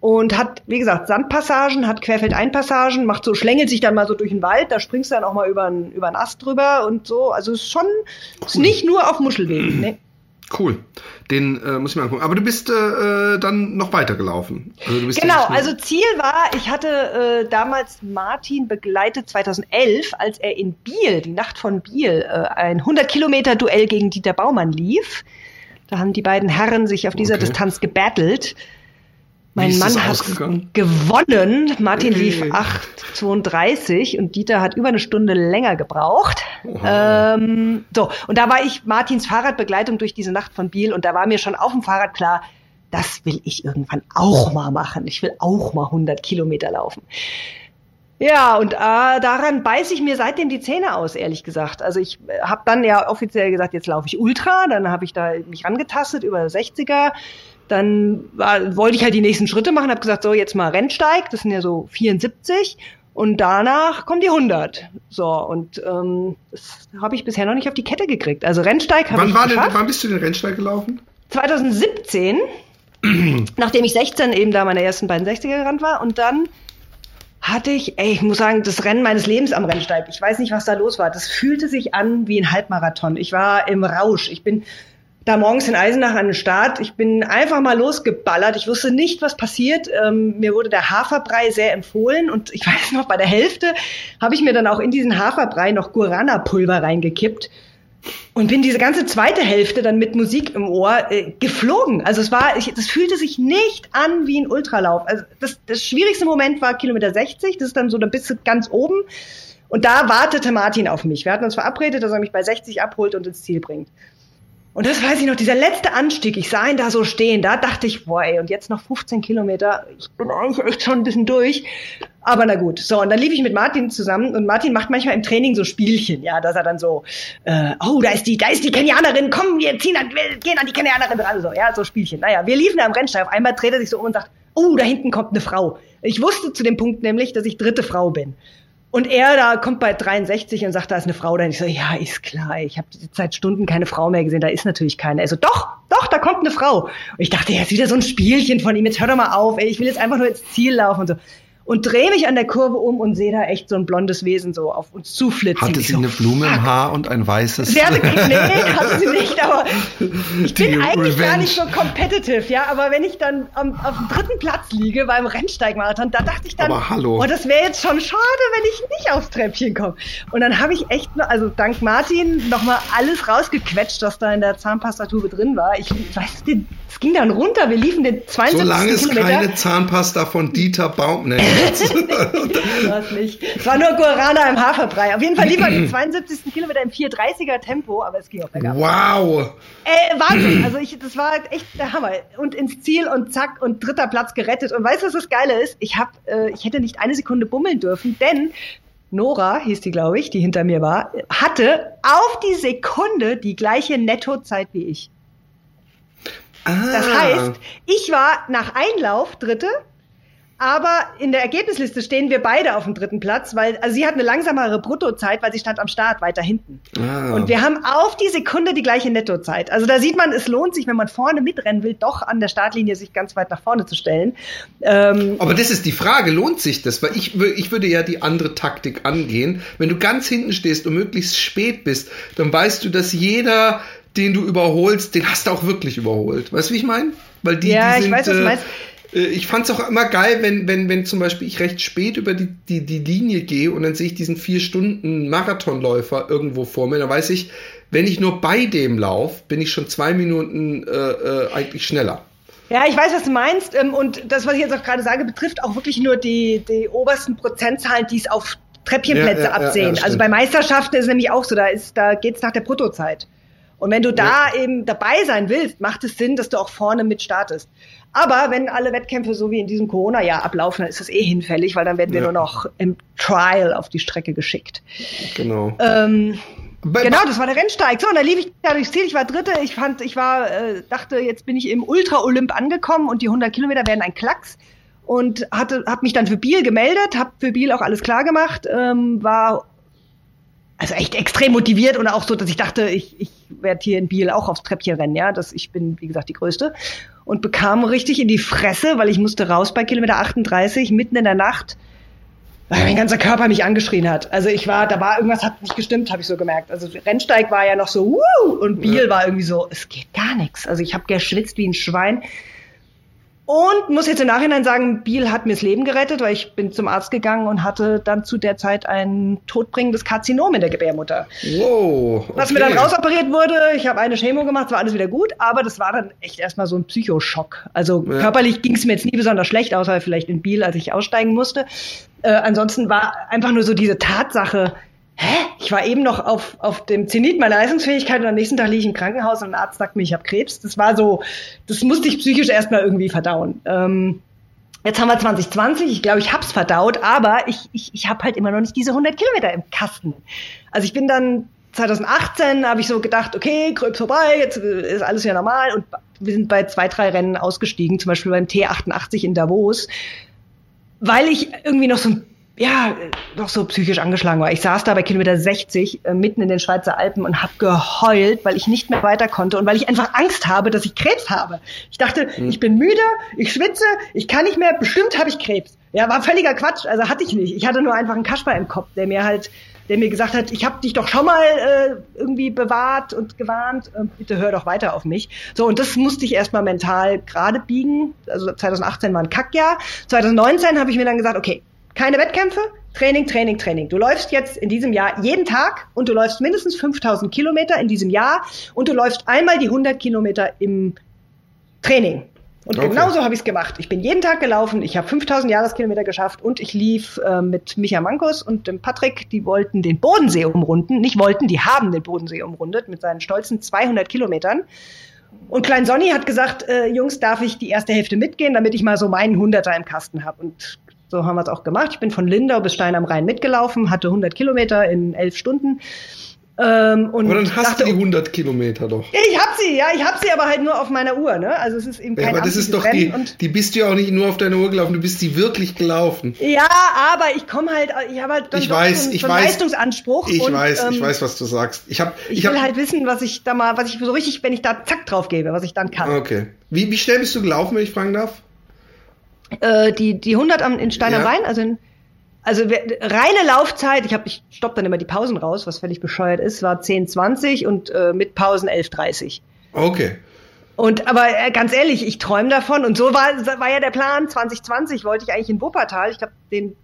Und hat, wie gesagt, Sandpassagen, hat Querfeldeinpassagen, macht so, schlängelt sich dann mal so durch den Wald, da springst du dann auch mal über einen, über einen Ast drüber und so. Also ist schon, ist nicht nur auf Muschelwegen. Nee. Cool. Den äh, muss ich mal angucken. Aber du bist äh, äh dann noch weitergelaufen. Also genau, also Ziel war, ich hatte äh, damals Martin begleitet 2011, als er in Biel, die Nacht von Biel, äh, ein 100 Kilometer Duell gegen Dieter Baumann lief. Da haben die beiden Herren sich auf dieser okay. Distanz gebattelt. Mein Mann hat gewonnen. Martin hey. lief 8,32 und Dieter hat über eine Stunde länger gebraucht. Ähm, so, und da war ich Martins Fahrradbegleitung durch diese Nacht von Biel und da war mir schon auf dem Fahrrad klar, das will ich irgendwann auch mal machen. Ich will auch mal 100 Kilometer laufen. Ja, und äh, daran beiße ich mir seitdem die Zähne aus, ehrlich gesagt. Also ich äh, habe dann ja offiziell gesagt, jetzt laufe ich Ultra, dann habe ich da mich rangetastet über 60er, dann war, wollte ich halt die nächsten Schritte machen, habe gesagt, so jetzt mal Rennsteig, das sind ja so 74 und danach kommen die 100. So und ähm, das habe ich bisher noch nicht auf die Kette gekriegt. Also Rennsteig habe ich war geschafft. Denn, wann bist du den Rennsteig gelaufen? 2017, nachdem ich 16 eben da meine ersten beiden 60er gerannt war und dann hatte ich, ey, ich muss sagen, das Rennen meines Lebens am Rennsteig. Ich weiß nicht, was da los war. Das fühlte sich an wie ein Halbmarathon. Ich war im Rausch. Ich bin da morgens in Eisenach an den Start. Ich bin einfach mal losgeballert. Ich wusste nicht, was passiert. Ähm, mir wurde der Haferbrei sehr empfohlen und ich weiß noch, bei der Hälfte habe ich mir dann auch in diesen Haferbrei noch Guarana-Pulver reingekippt und bin diese ganze zweite Hälfte dann mit Musik im Ohr äh, geflogen. Also es war, ich, das fühlte sich nicht an wie ein Ultralauf. Also das, das schwierigste Moment war Kilometer 60. Das ist dann so, da bist du ganz oben. Und da wartete Martin auf mich. Wir hatten uns verabredet, dass er mich bei 60 abholt und ins Ziel bringt. Und das weiß ich noch, dieser letzte Anstieg, ich sah ihn da so stehen, da dachte ich, boah, ey, und jetzt noch 15 Kilometer, ich bin eigentlich echt schon ein bisschen durch. Aber na gut, so, und dann lief ich mit Martin zusammen und Martin macht manchmal im Training so Spielchen, ja, dass er dann so, äh, oh, da ist die, da ist die Kenianerin, komm, wir ziehen an, wir gehen an die Kenianerin ran, so, ja, so Spielchen. Naja, wir liefen da am Rennsteig, auf einmal dreht er sich so um und sagt, oh, da hinten kommt eine Frau. Ich wusste zu dem Punkt nämlich, dass ich dritte Frau bin. Und er da kommt bei 63 und sagt, da ist eine Frau da. Und ich so, ja, ist klar. Ich habe seit Stunden keine Frau mehr gesehen. Da ist natürlich keine. Er so, doch, doch, da kommt eine Frau. Und ich dachte, ja, ist wieder so ein Spielchen von ihm. Jetzt hör doch mal auf. Ey, ich will jetzt einfach nur ins Ziel laufen und so und drehe mich an der Kurve um und sehe da echt so ein blondes Wesen so auf uns zuflitzen. Hatte sie so, eine Blume fuck. im Haar und ein weißes? Hatte, nee, hatte sie nicht, aber ich Die bin eigentlich Revenge. gar nicht so competitive, ja, aber wenn ich dann um, auf dem dritten Platz liege beim Rennsteigmarathon, da dachte ich dann, aber hallo. oh, das wäre jetzt schon schade, wenn ich nicht aufs Treppchen komme. Und dann habe ich echt, also dank Martin, nochmal alles rausgequetscht, was da in der Zahnpastatube drin war. Ich weiß, es ging dann runter, wir liefen den 72 Solange es keine Zahnpasta von Dieter Baum, ne, das nicht. Es war nur Guarana im Haferbrei. Auf jeden Fall lieber den 72. Kilometer im 430er Tempo, aber es ging auch bergab. Wow! Äh, Wahnsinn. Also ich, das war echt der Hammer. Und ins Ziel und zack und dritter Platz gerettet. Und weißt du, was das Geile ist? Ich hab, äh, ich hätte nicht eine Sekunde bummeln dürfen, denn Nora hieß die, glaube ich, die hinter mir war, hatte auf die Sekunde die gleiche Nettozeit wie ich. Ah. Das heißt, ich war nach Einlauf Dritte, aber in der Ergebnisliste stehen wir beide auf dem dritten Platz, weil also sie hat eine langsamere Bruttozeit, weil sie stand am Start weiter hinten. Ah. Und wir haben auf die Sekunde die gleiche Nettozeit. Also da sieht man, es lohnt sich, wenn man vorne mitrennen will, doch an der Startlinie sich ganz weit nach vorne zu stellen. Ähm, Aber das ist die Frage, lohnt sich das? Weil ich, ich würde ja die andere Taktik angehen. Wenn du ganz hinten stehst und möglichst spät bist, dann weißt du, dass jeder den du überholst, den hast du auch wirklich überholt. Weißt du, wie ich meine? Weil die, ja, die sind, ich weiß, was du meinst. Äh, ich fand es auch immer geil, wenn, wenn, wenn zum Beispiel ich recht spät über die, die, die Linie gehe und dann sehe ich diesen vier Stunden Marathonläufer irgendwo vor mir, dann weiß ich, wenn ich nur bei dem Lauf, bin ich schon zwei Minuten äh, äh, eigentlich schneller. Ja, ich weiß, was du meinst. Ähm, und das, was ich jetzt auch gerade sage, betrifft auch wirklich nur die, die obersten Prozentzahlen, die es auf Treppchenplätze ja, ja, absehen. Ja, also bei Meisterschaften ist es nämlich auch so, da, ist, da geht's nach der Bruttozeit. Und wenn du da eben dabei sein willst, macht es Sinn, dass du auch vorne mit startest. Aber wenn alle Wettkämpfe so wie in diesem Corona-Jahr ablaufen, dann ist das eh hinfällig, weil dann werden wir ja. nur noch im Trial auf die Strecke geschickt. Genau. Ähm, genau, das war der Rennsteig. So, und dann lief ich da durchs Ziel. Ich war Dritte. Ich fand, ich war, äh, dachte, jetzt bin ich im Ultra-Olymp angekommen und die 100 Kilometer werden ein Klacks. Und hatte, hab mich dann für Biel gemeldet, hab für Biel auch alles klar gemacht, ähm, war also echt extrem motiviert und auch so, dass ich dachte, ich, ich werde hier in Biel auch aufs Treppchen rennen, ja, dass ich bin, wie gesagt, die Größte und bekam richtig in die Fresse, weil ich musste raus bei Kilometer 38 mitten in der Nacht, weil mein ganzer Körper mich angeschrien hat. Also ich war, da war irgendwas hat nicht gestimmt, habe ich so gemerkt. Also Rennsteig war ja noch so, wuh, und Biel ja. war irgendwie so, es geht gar nichts. Also ich habe geschwitzt wie ein Schwein. Und muss jetzt im Nachhinein sagen, Biel hat mir das Leben gerettet, weil ich bin zum Arzt gegangen und hatte dann zu der Zeit ein todbringendes Karzinom in der Gebärmutter. Wow. Okay. Was mir dann rausoperiert wurde, ich habe eine Chemo gemacht, war alles wieder gut, aber das war dann echt erstmal so ein Psychoschock. Also ja. körperlich ging es mir jetzt nie besonders schlecht, außer vielleicht in Biel, als ich aussteigen musste. Äh, ansonsten war einfach nur so diese Tatsache, hä? Ich war eben noch auf, auf dem Zenit meiner Leistungsfähigkeit und am nächsten Tag liege ich im Krankenhaus und ein Arzt sagt mir, ich habe Krebs. Das war so, das musste ich psychisch erstmal irgendwie verdauen. Ähm, jetzt haben wir 2020, ich glaube, ich hab's verdaut, aber ich, ich, ich habe halt immer noch nicht diese 100 Kilometer im Kasten. Also ich bin dann 2018 habe ich so gedacht, okay, Krebs vorbei, jetzt ist alles ja normal und wir sind bei zwei, drei Rennen ausgestiegen, zum Beispiel beim T88 in Davos, weil ich irgendwie noch so ein ja, doch so psychisch angeschlagen war. Ich saß da bei Kilometer 60 äh, mitten in den Schweizer Alpen und habe geheult, weil ich nicht mehr weiter konnte und weil ich einfach Angst habe, dass ich Krebs habe. Ich dachte, hm. ich bin müde, ich schwitze, ich kann nicht mehr, bestimmt habe ich Krebs. Ja, war völliger Quatsch, also hatte ich nicht. Ich hatte nur einfach einen Kasper im Kopf, der mir halt der mir gesagt hat, ich habe dich doch schon mal äh, irgendwie bewahrt und gewarnt, äh, bitte hör doch weiter auf mich. So, und das musste ich erstmal mental gerade biegen. Also 2018 war ein Kackjahr. 2019 habe ich mir dann gesagt, okay, keine Wettkämpfe, Training, Training, Training. Du läufst jetzt in diesem Jahr jeden Tag und du läufst mindestens 5000 Kilometer in diesem Jahr und du läufst einmal die 100 Kilometer im Training. Und okay. genauso habe ich es gemacht. Ich bin jeden Tag gelaufen, ich habe 5000 Jahreskilometer geschafft und ich lief äh, mit Micha Mankos und dem Patrick, die wollten den Bodensee umrunden. Nicht wollten, die haben den Bodensee umrundet mit seinen stolzen 200 Kilometern. Und Klein Sonny hat gesagt, äh, Jungs, darf ich die erste Hälfte mitgehen, damit ich mal so meinen Hunderter im Kasten habe. Und so haben wir es auch gemacht. Ich bin von Lindau bis Stein am Rhein mitgelaufen, hatte 100 Kilometer in elf Stunden. Ähm, und aber dann hast dachte, du die 100 Kilometer doch. Ich hab sie, ja, ich hab sie aber halt nur auf meiner Uhr, ne? Also es ist eben kein ja, Aber das ist doch die, die bist du ja auch nicht nur auf deiner Uhr gelaufen, du bist sie wirklich gelaufen. Ja, aber ich komme halt, ich habe halt ich weiß, so, einen, ich so weiß, Leistungsanspruch. Ich und, weiß, ähm, ich weiß, was du sagst. Ich, hab, ich, ich will hab, halt wissen, was ich da mal, was ich so richtig, wenn ich da zack drauf gebe, was ich dann kann. Okay. Wie, wie schnell bist du gelaufen, wenn ich fragen darf? Äh, die, die 100 am, in Stein am ja. Rhein, also in, also reine Laufzeit, ich habe ich stopp dann immer die Pausen raus, was völlig bescheuert ist, war 10:20 und äh, mit Pausen 11:30. Okay. Und aber äh, ganz ehrlich, ich träume davon und so war war ja der Plan 2020 wollte ich eigentlich in Wuppertal, ich glaube den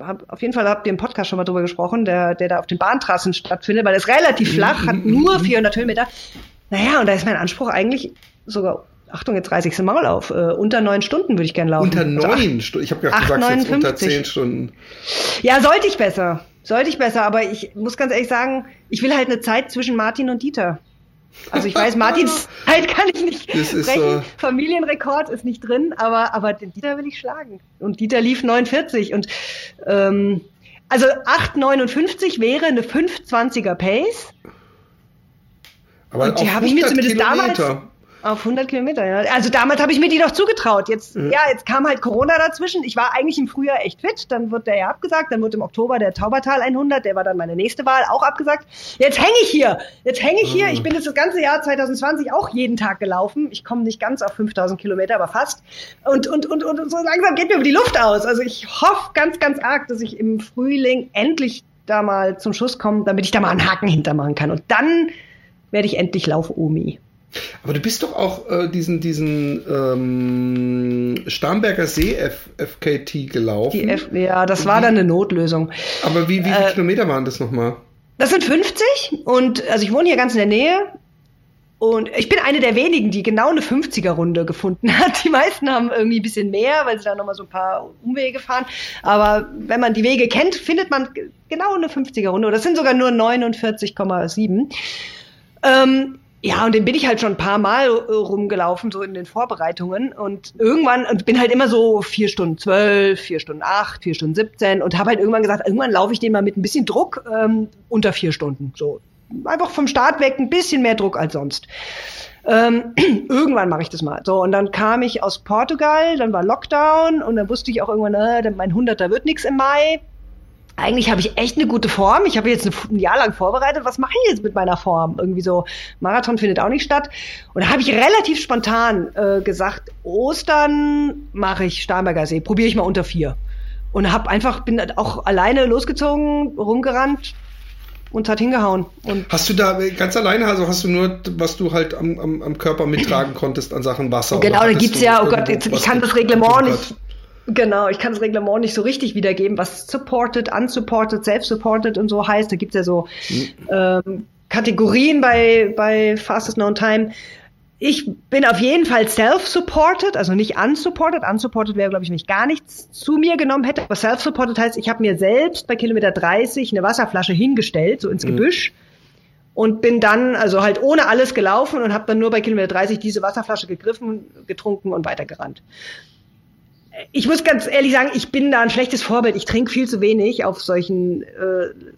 hab, auf jeden Fall habt ihr im Podcast schon mal drüber gesprochen, der der da auf den Bahntrassen stattfindet, weil es relativ flach, hat nur 400 Höhenmeter. Naja, und da ist mein Anspruch eigentlich sogar Achtung, jetzt reiße ich es Maul auf. Äh, unter neun Stunden würde ich gerne laufen. Unter also neun Stunden? Ich habe gesagt, sagst jetzt unter zehn Stunden. Ja, sollte ich besser. Sollte ich besser, aber ich muss ganz ehrlich sagen, ich will halt eine Zeit zwischen Martin und Dieter. Also ich weiß, Martins Zeit kann ich nicht das ist brechen. So. Familienrekord ist nicht drin, aber, aber den Dieter will ich schlagen. Und Dieter lief 49 und ähm, also 8,59 wäre eine 5,20er Pace. Aber und die habe ich mir zumindest Kilometer. damals auf 100 Kilometer, ja. Also damals habe ich mir die doch zugetraut. Jetzt, mhm. ja, jetzt kam halt Corona dazwischen. Ich war eigentlich im Frühjahr echt fit. Dann wird der ja abgesagt. Dann wird im Oktober der Taubertal 100. Der war dann meine nächste Wahl auch abgesagt. Jetzt hänge ich hier. Jetzt hänge ich hier. Mhm. Ich bin jetzt das ganze Jahr 2020 auch jeden Tag gelaufen. Ich komme nicht ganz auf 5000 Kilometer, aber fast. Und, und, und, und so langsam geht mir über die Luft aus. Also ich hoffe ganz, ganz arg, dass ich im Frühling endlich da mal zum Schuss komme, damit ich da mal einen Haken hintermachen kann. Und dann werde ich endlich Lauf-Omi. Aber du bist doch auch äh, diesen, diesen ähm, Starnberger See F FKT gelaufen. F ja, das war wie, dann eine Notlösung. Aber wie, wie viele äh, Kilometer waren das nochmal? Das sind 50 und also ich wohne hier ganz in der Nähe und ich bin eine der wenigen, die genau eine 50er-Runde gefunden hat. Die meisten haben irgendwie ein bisschen mehr, weil sie da nochmal so ein paar Umwege fahren. Aber wenn man die Wege kennt, findet man genau eine 50er-Runde. Das sind sogar nur 49,7. Ähm, ja, und den bin ich halt schon ein paar Mal äh, rumgelaufen, so in den Vorbereitungen. Und irgendwann, und bin halt immer so vier Stunden zwölf, vier Stunden acht, vier Stunden siebzehn und habe halt irgendwann gesagt, irgendwann laufe ich den mal mit ein bisschen Druck ähm, unter vier Stunden. So einfach vom Start weg ein bisschen mehr Druck als sonst. Ähm, irgendwann mache ich das mal. So, und dann kam ich aus Portugal, dann war Lockdown und dann wusste ich auch irgendwann, äh, mein Hunderter wird nix im Mai. Eigentlich habe ich echt eine gute Form. Ich habe jetzt ein Jahr lang vorbereitet. Was mache ich jetzt mit meiner Form? Irgendwie so, Marathon findet auch nicht statt. Und da habe ich relativ spontan äh, gesagt, Ostern mache ich Starnberger See. Probiere ich mal unter vier. Und habe einfach, bin auch alleine losgezogen, rumgerannt, und hat hingehauen. Und hast du da ganz alleine, also hast du nur, was du halt am, am, am Körper mittragen konntest an Sachen Wasser? Genau, da gibt's ja, oh Gott, jetzt, ich kann das Reglement nicht. Genau, ich kann das Reglement nicht so richtig wiedergeben, was supported, unsupported, self-supported und so heißt. Da gibt's ja so mhm. ähm, Kategorien bei, bei Fastest Known Time. Ich bin auf jeden Fall self-supported, also nicht unsupported. Unsupported wäre, glaube ich, nicht gar nichts zu mir genommen hätte. Aber self-supported heißt, ich habe mir selbst bei Kilometer 30 eine Wasserflasche hingestellt, so ins mhm. Gebüsch. Und bin dann also halt ohne alles gelaufen und habe dann nur bei Kilometer 30 diese Wasserflasche gegriffen, getrunken und weitergerannt ich muss ganz ehrlich sagen, ich bin da ein schlechtes Vorbild. Ich trinke viel zu wenig auf solchen äh,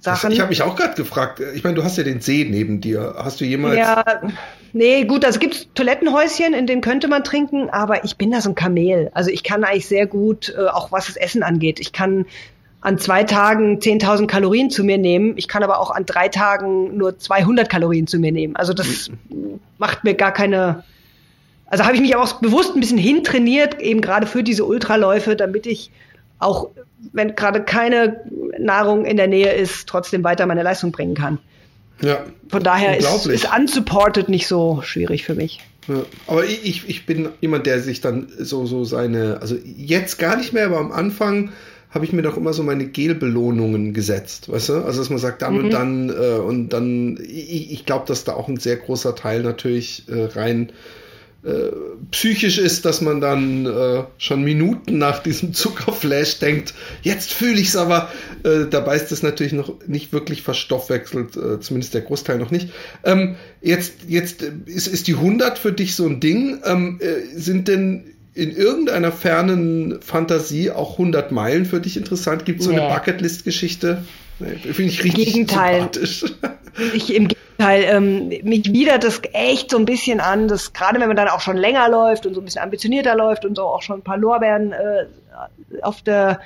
Sachen. ich habe mich auch gerade gefragt. Ich meine, du hast ja den See neben dir. Hast du jemals? Ja, nee, gut, also gibt Toilettenhäuschen, in denen könnte man trinken, aber ich bin da so ein Kamel. Also ich kann eigentlich sehr gut, äh, auch was das Essen angeht. Ich kann an zwei Tagen 10.000 Kalorien zu mir nehmen. Ich kann aber auch an drei Tagen nur 200 Kalorien zu mir nehmen. Also das mhm. macht mir gar keine also habe ich mich auch bewusst ein bisschen hintrainiert, eben gerade für diese Ultraläufe, damit ich auch, wenn gerade keine Nahrung in der Nähe ist, trotzdem weiter meine Leistung bringen kann. Ja. Von daher ist, ist unsupported nicht so schwierig für mich. Ja, aber ich, ich bin jemand, der sich dann so, so seine, also jetzt gar nicht mehr, aber am Anfang habe ich mir doch immer so meine Gelbelohnungen gesetzt, weißt du? Also dass man sagt, dann mhm. und dann äh, und dann, ich, ich glaube, dass da auch ein sehr großer Teil natürlich äh, rein äh, psychisch ist, dass man dann äh, schon Minuten nach diesem Zuckerflash denkt, jetzt fühle ich es aber. Äh, dabei ist das natürlich noch nicht wirklich verstoffwechselt, äh, zumindest der Großteil noch nicht. Ähm, jetzt jetzt ist, ist die 100 für dich so ein Ding. Ähm, äh, sind denn in irgendeiner fernen Fantasie auch 100 Meilen für dich interessant? Gibt es so nee. eine Bucketlist-Geschichte? Nee, Finde ich richtig Gegenteil. Ich, Im Gegenteil, ähm, mich widert das echt so ein bisschen an, dass gerade wenn man dann auch schon länger läuft und so ein bisschen ambitionierter läuft und so auch schon ein paar Lorbeeren äh, auf der,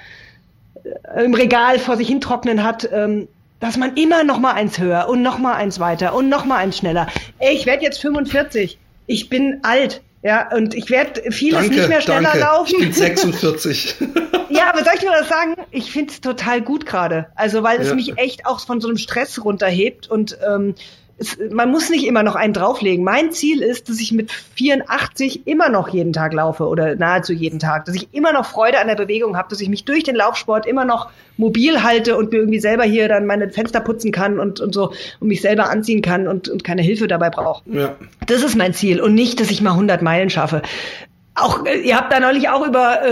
äh, im Regal vor sich hintrocknen hat, ähm, dass man immer noch mal eins höher und noch mal eins weiter und noch mal eins schneller. Ey, ich werde jetzt 45. Ich bin alt. Ja, und ich werde vieles danke, nicht mehr schneller danke. laufen. Ich bin 46. ja, aber soll ich dir das sagen? Ich finde es total gut gerade. Also, weil es ja. mich echt auch von so einem Stress runterhebt und ähm, es, man muss nicht immer noch einen drauflegen. Mein Ziel ist, dass ich mit 84 immer noch jeden Tag laufe oder nahezu jeden Tag, dass ich immer noch Freude an der Bewegung habe, dass ich mich durch den Laufsport immer noch mobil halte und mir irgendwie selber hier dann meine Fenster putzen kann und, und so und mich selber anziehen kann und, und keine Hilfe dabei brauche. Ja. Das ist mein Ziel und nicht, dass ich mal 100 Meilen schaffe auch, äh, ihr habt da neulich auch über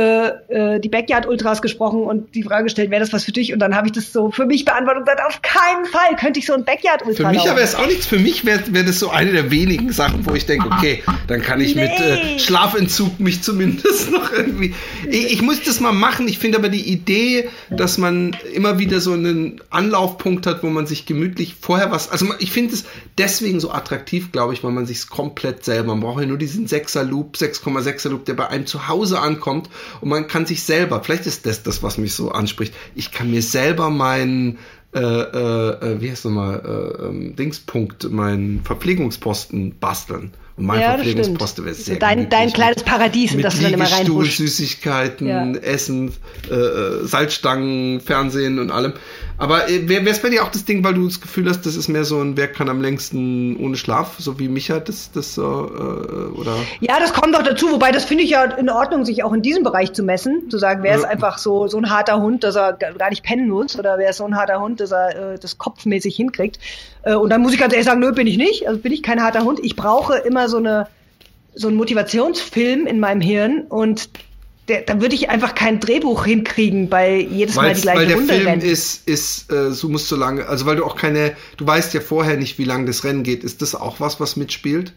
äh, äh, die Backyard Ultras gesprochen und die Frage gestellt, wäre das was für dich? Und dann habe ich das so für mich beantwortet und gesagt, auf keinen Fall könnte ich so ein Backyard Ultra Für mich laufen. aber ist auch nichts. Für mich wäre wär das so eine der wenigen Sachen, wo ich denke, okay, dann kann ich nee. mit äh, Schlafentzug mich zumindest noch irgendwie. Ich, ich muss das mal machen. Ich finde aber die Idee, dass man immer wieder so einen Anlaufpunkt hat, wo man sich gemütlich vorher was. Also ich finde es deswegen so attraktiv, glaube ich, weil man sich komplett selber. Man braucht ja nur diesen 6er Loop, 6,6er Loop Loop, der bei einem zu Hause ankommt und man kann sich selber, vielleicht ist das das, was mich so anspricht, ich kann mir selber meinen äh, äh, äh wie heißt nochmal, äh, ähm, Dingspunkt, meinen Verpflegungsposten basteln. Und mein ja, Verpflegungsposten wäre sehr Dein, dein kleines Paradies, in das du dann immer reinhuscht. Süßigkeiten, ja. Essen, äh, äh, Salzstangen, Fernsehen und allem. Aber äh, wäre es bei dir auch das Ding, weil du das Gefühl hast, das ist mehr so ein Wer kann am längsten ohne Schlaf, so wie Micha das, das äh, oder? Ja, das kommt doch dazu, wobei das finde ich ja in Ordnung, sich auch in diesem Bereich zu messen, zu sagen, wer ja. ist einfach so, so ein harter Hund, dass er gar nicht pennen muss, oder wer ist so ein harter Hund, dass er äh, das kopfmäßig hinkriegt. Äh, und dann muss ich ganz ehrlich sagen, nö, bin ich nicht, also bin ich kein harter Hund. Ich brauche immer so eine so einen Motivationsfilm in meinem Hirn und der, da würde ich einfach kein Drehbuch hinkriegen bei jedes Mal die gleiche Runde. Weil der Film rennt. ist, ist äh, du musst so lange, also weil du auch keine, du weißt ja vorher nicht, wie lange das Rennen geht. Ist das auch was, was mitspielt?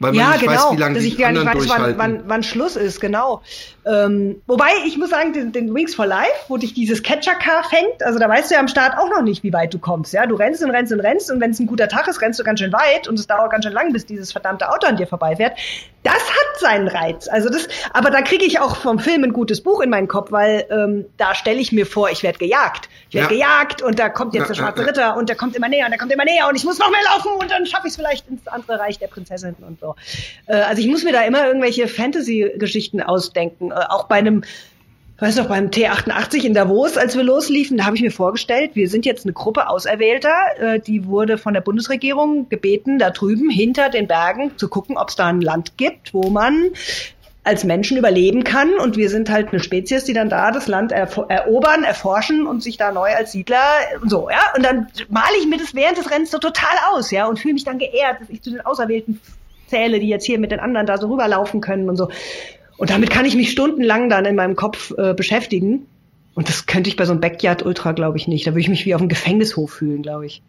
Weil man ja, nicht genau, weiß, wie lange dass ich gar nicht weiß, wann, wann, wann Schluss ist, genau. Ähm, wobei, ich muss sagen, den, den Wings for Life, wo dich dieses Catcher-Car fängt, also da weißt du ja am Start auch noch nicht, wie weit du kommst. Ja, Du rennst und rennst und rennst und wenn es ein guter Tag ist, rennst du ganz schön weit und es dauert ganz schön lang, bis dieses verdammte Auto an dir vorbeifährt. Das hat seinen Reiz. Also das, aber da kriege ich auch vom Film ein gutes Buch in meinen Kopf, weil ähm, da stelle ich mir vor, ich werde gejagt ich werde ja. gejagt und da kommt jetzt der schwarze Ritter und der kommt immer näher und der kommt immer näher und ich muss noch mehr laufen und dann schaffe ich es vielleicht ins andere Reich der Prinzessin und so. Äh, also ich muss mir da immer irgendwelche Fantasy-Geschichten ausdenken. Äh, auch bei einem weißt du, beim T88 in Davos, als wir losliefen, da habe ich mir vorgestellt, wir sind jetzt eine Gruppe Auserwählter, äh, die wurde von der Bundesregierung gebeten, da drüben hinter den Bergen zu gucken, ob es da ein Land gibt, wo man als Menschen überleben kann. Und wir sind halt eine Spezies, die dann da das Land erobern, erforschen und sich da neu als Siedler und so, ja. Und dann male ich mir das während des Rennens so total aus, ja, und fühle mich dann geehrt, dass ich zu den Auserwählten zähle, die jetzt hier mit den anderen da so rüberlaufen können und so. Und damit kann ich mich stundenlang dann in meinem Kopf äh, beschäftigen. Und das könnte ich bei so einem Backyard Ultra, glaube ich, nicht. Da würde ich mich wie auf einem Gefängnishof fühlen, glaube ich.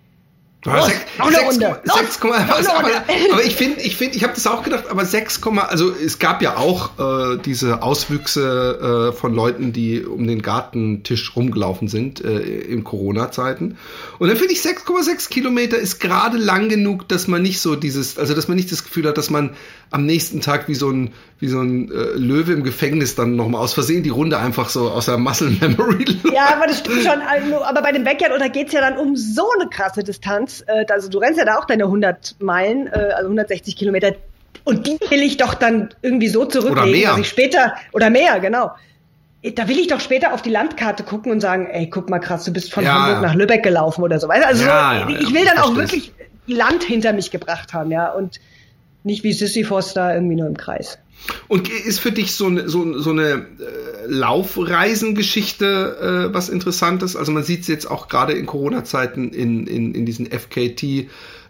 Los, sech, noch eine 6, Runde. 6, Los, was, aber, aber, ich finde, ich finde, ich habe das auch gedacht, aber 6, also es gab ja auch äh, diese Auswüchse äh, von Leuten, die um den Gartentisch rumgelaufen sind äh, in Corona-Zeiten. Und dann finde ich 6,6 Kilometer ist gerade lang genug, dass man nicht so dieses, also dass man nicht das Gefühl hat, dass man am nächsten Tag wie so ein, wie so ein äh, Löwe im Gefängnis dann nochmal aus Versehen die Runde einfach so aus der Muscle Memory. Ja, aber das stimmt schon. Also, aber bei dem Backyard oder geht's ja dann um so eine krasse Distanz. Äh, also du rennst ja da auch deine 100 Meilen, äh, also 160 Kilometer. Und die will ich doch dann irgendwie so zurücklegen, oder mehr. dass ich später oder mehr, genau. Da will ich doch später auf die Landkarte gucken und sagen, ey, guck mal krass, du bist von ja, Hamburg nach Lübeck gelaufen oder so. Also ja, so, ich will dann auch wirklich Land hinter mich gebracht haben, ja. Und nicht wie Sisyphos da irgendwie nur im Kreis. Und ist für dich so eine, so, so eine äh, Laufreisengeschichte äh, was Interessantes? Also man sieht es jetzt auch gerade in Corona-Zeiten in, in, in diesen FKT-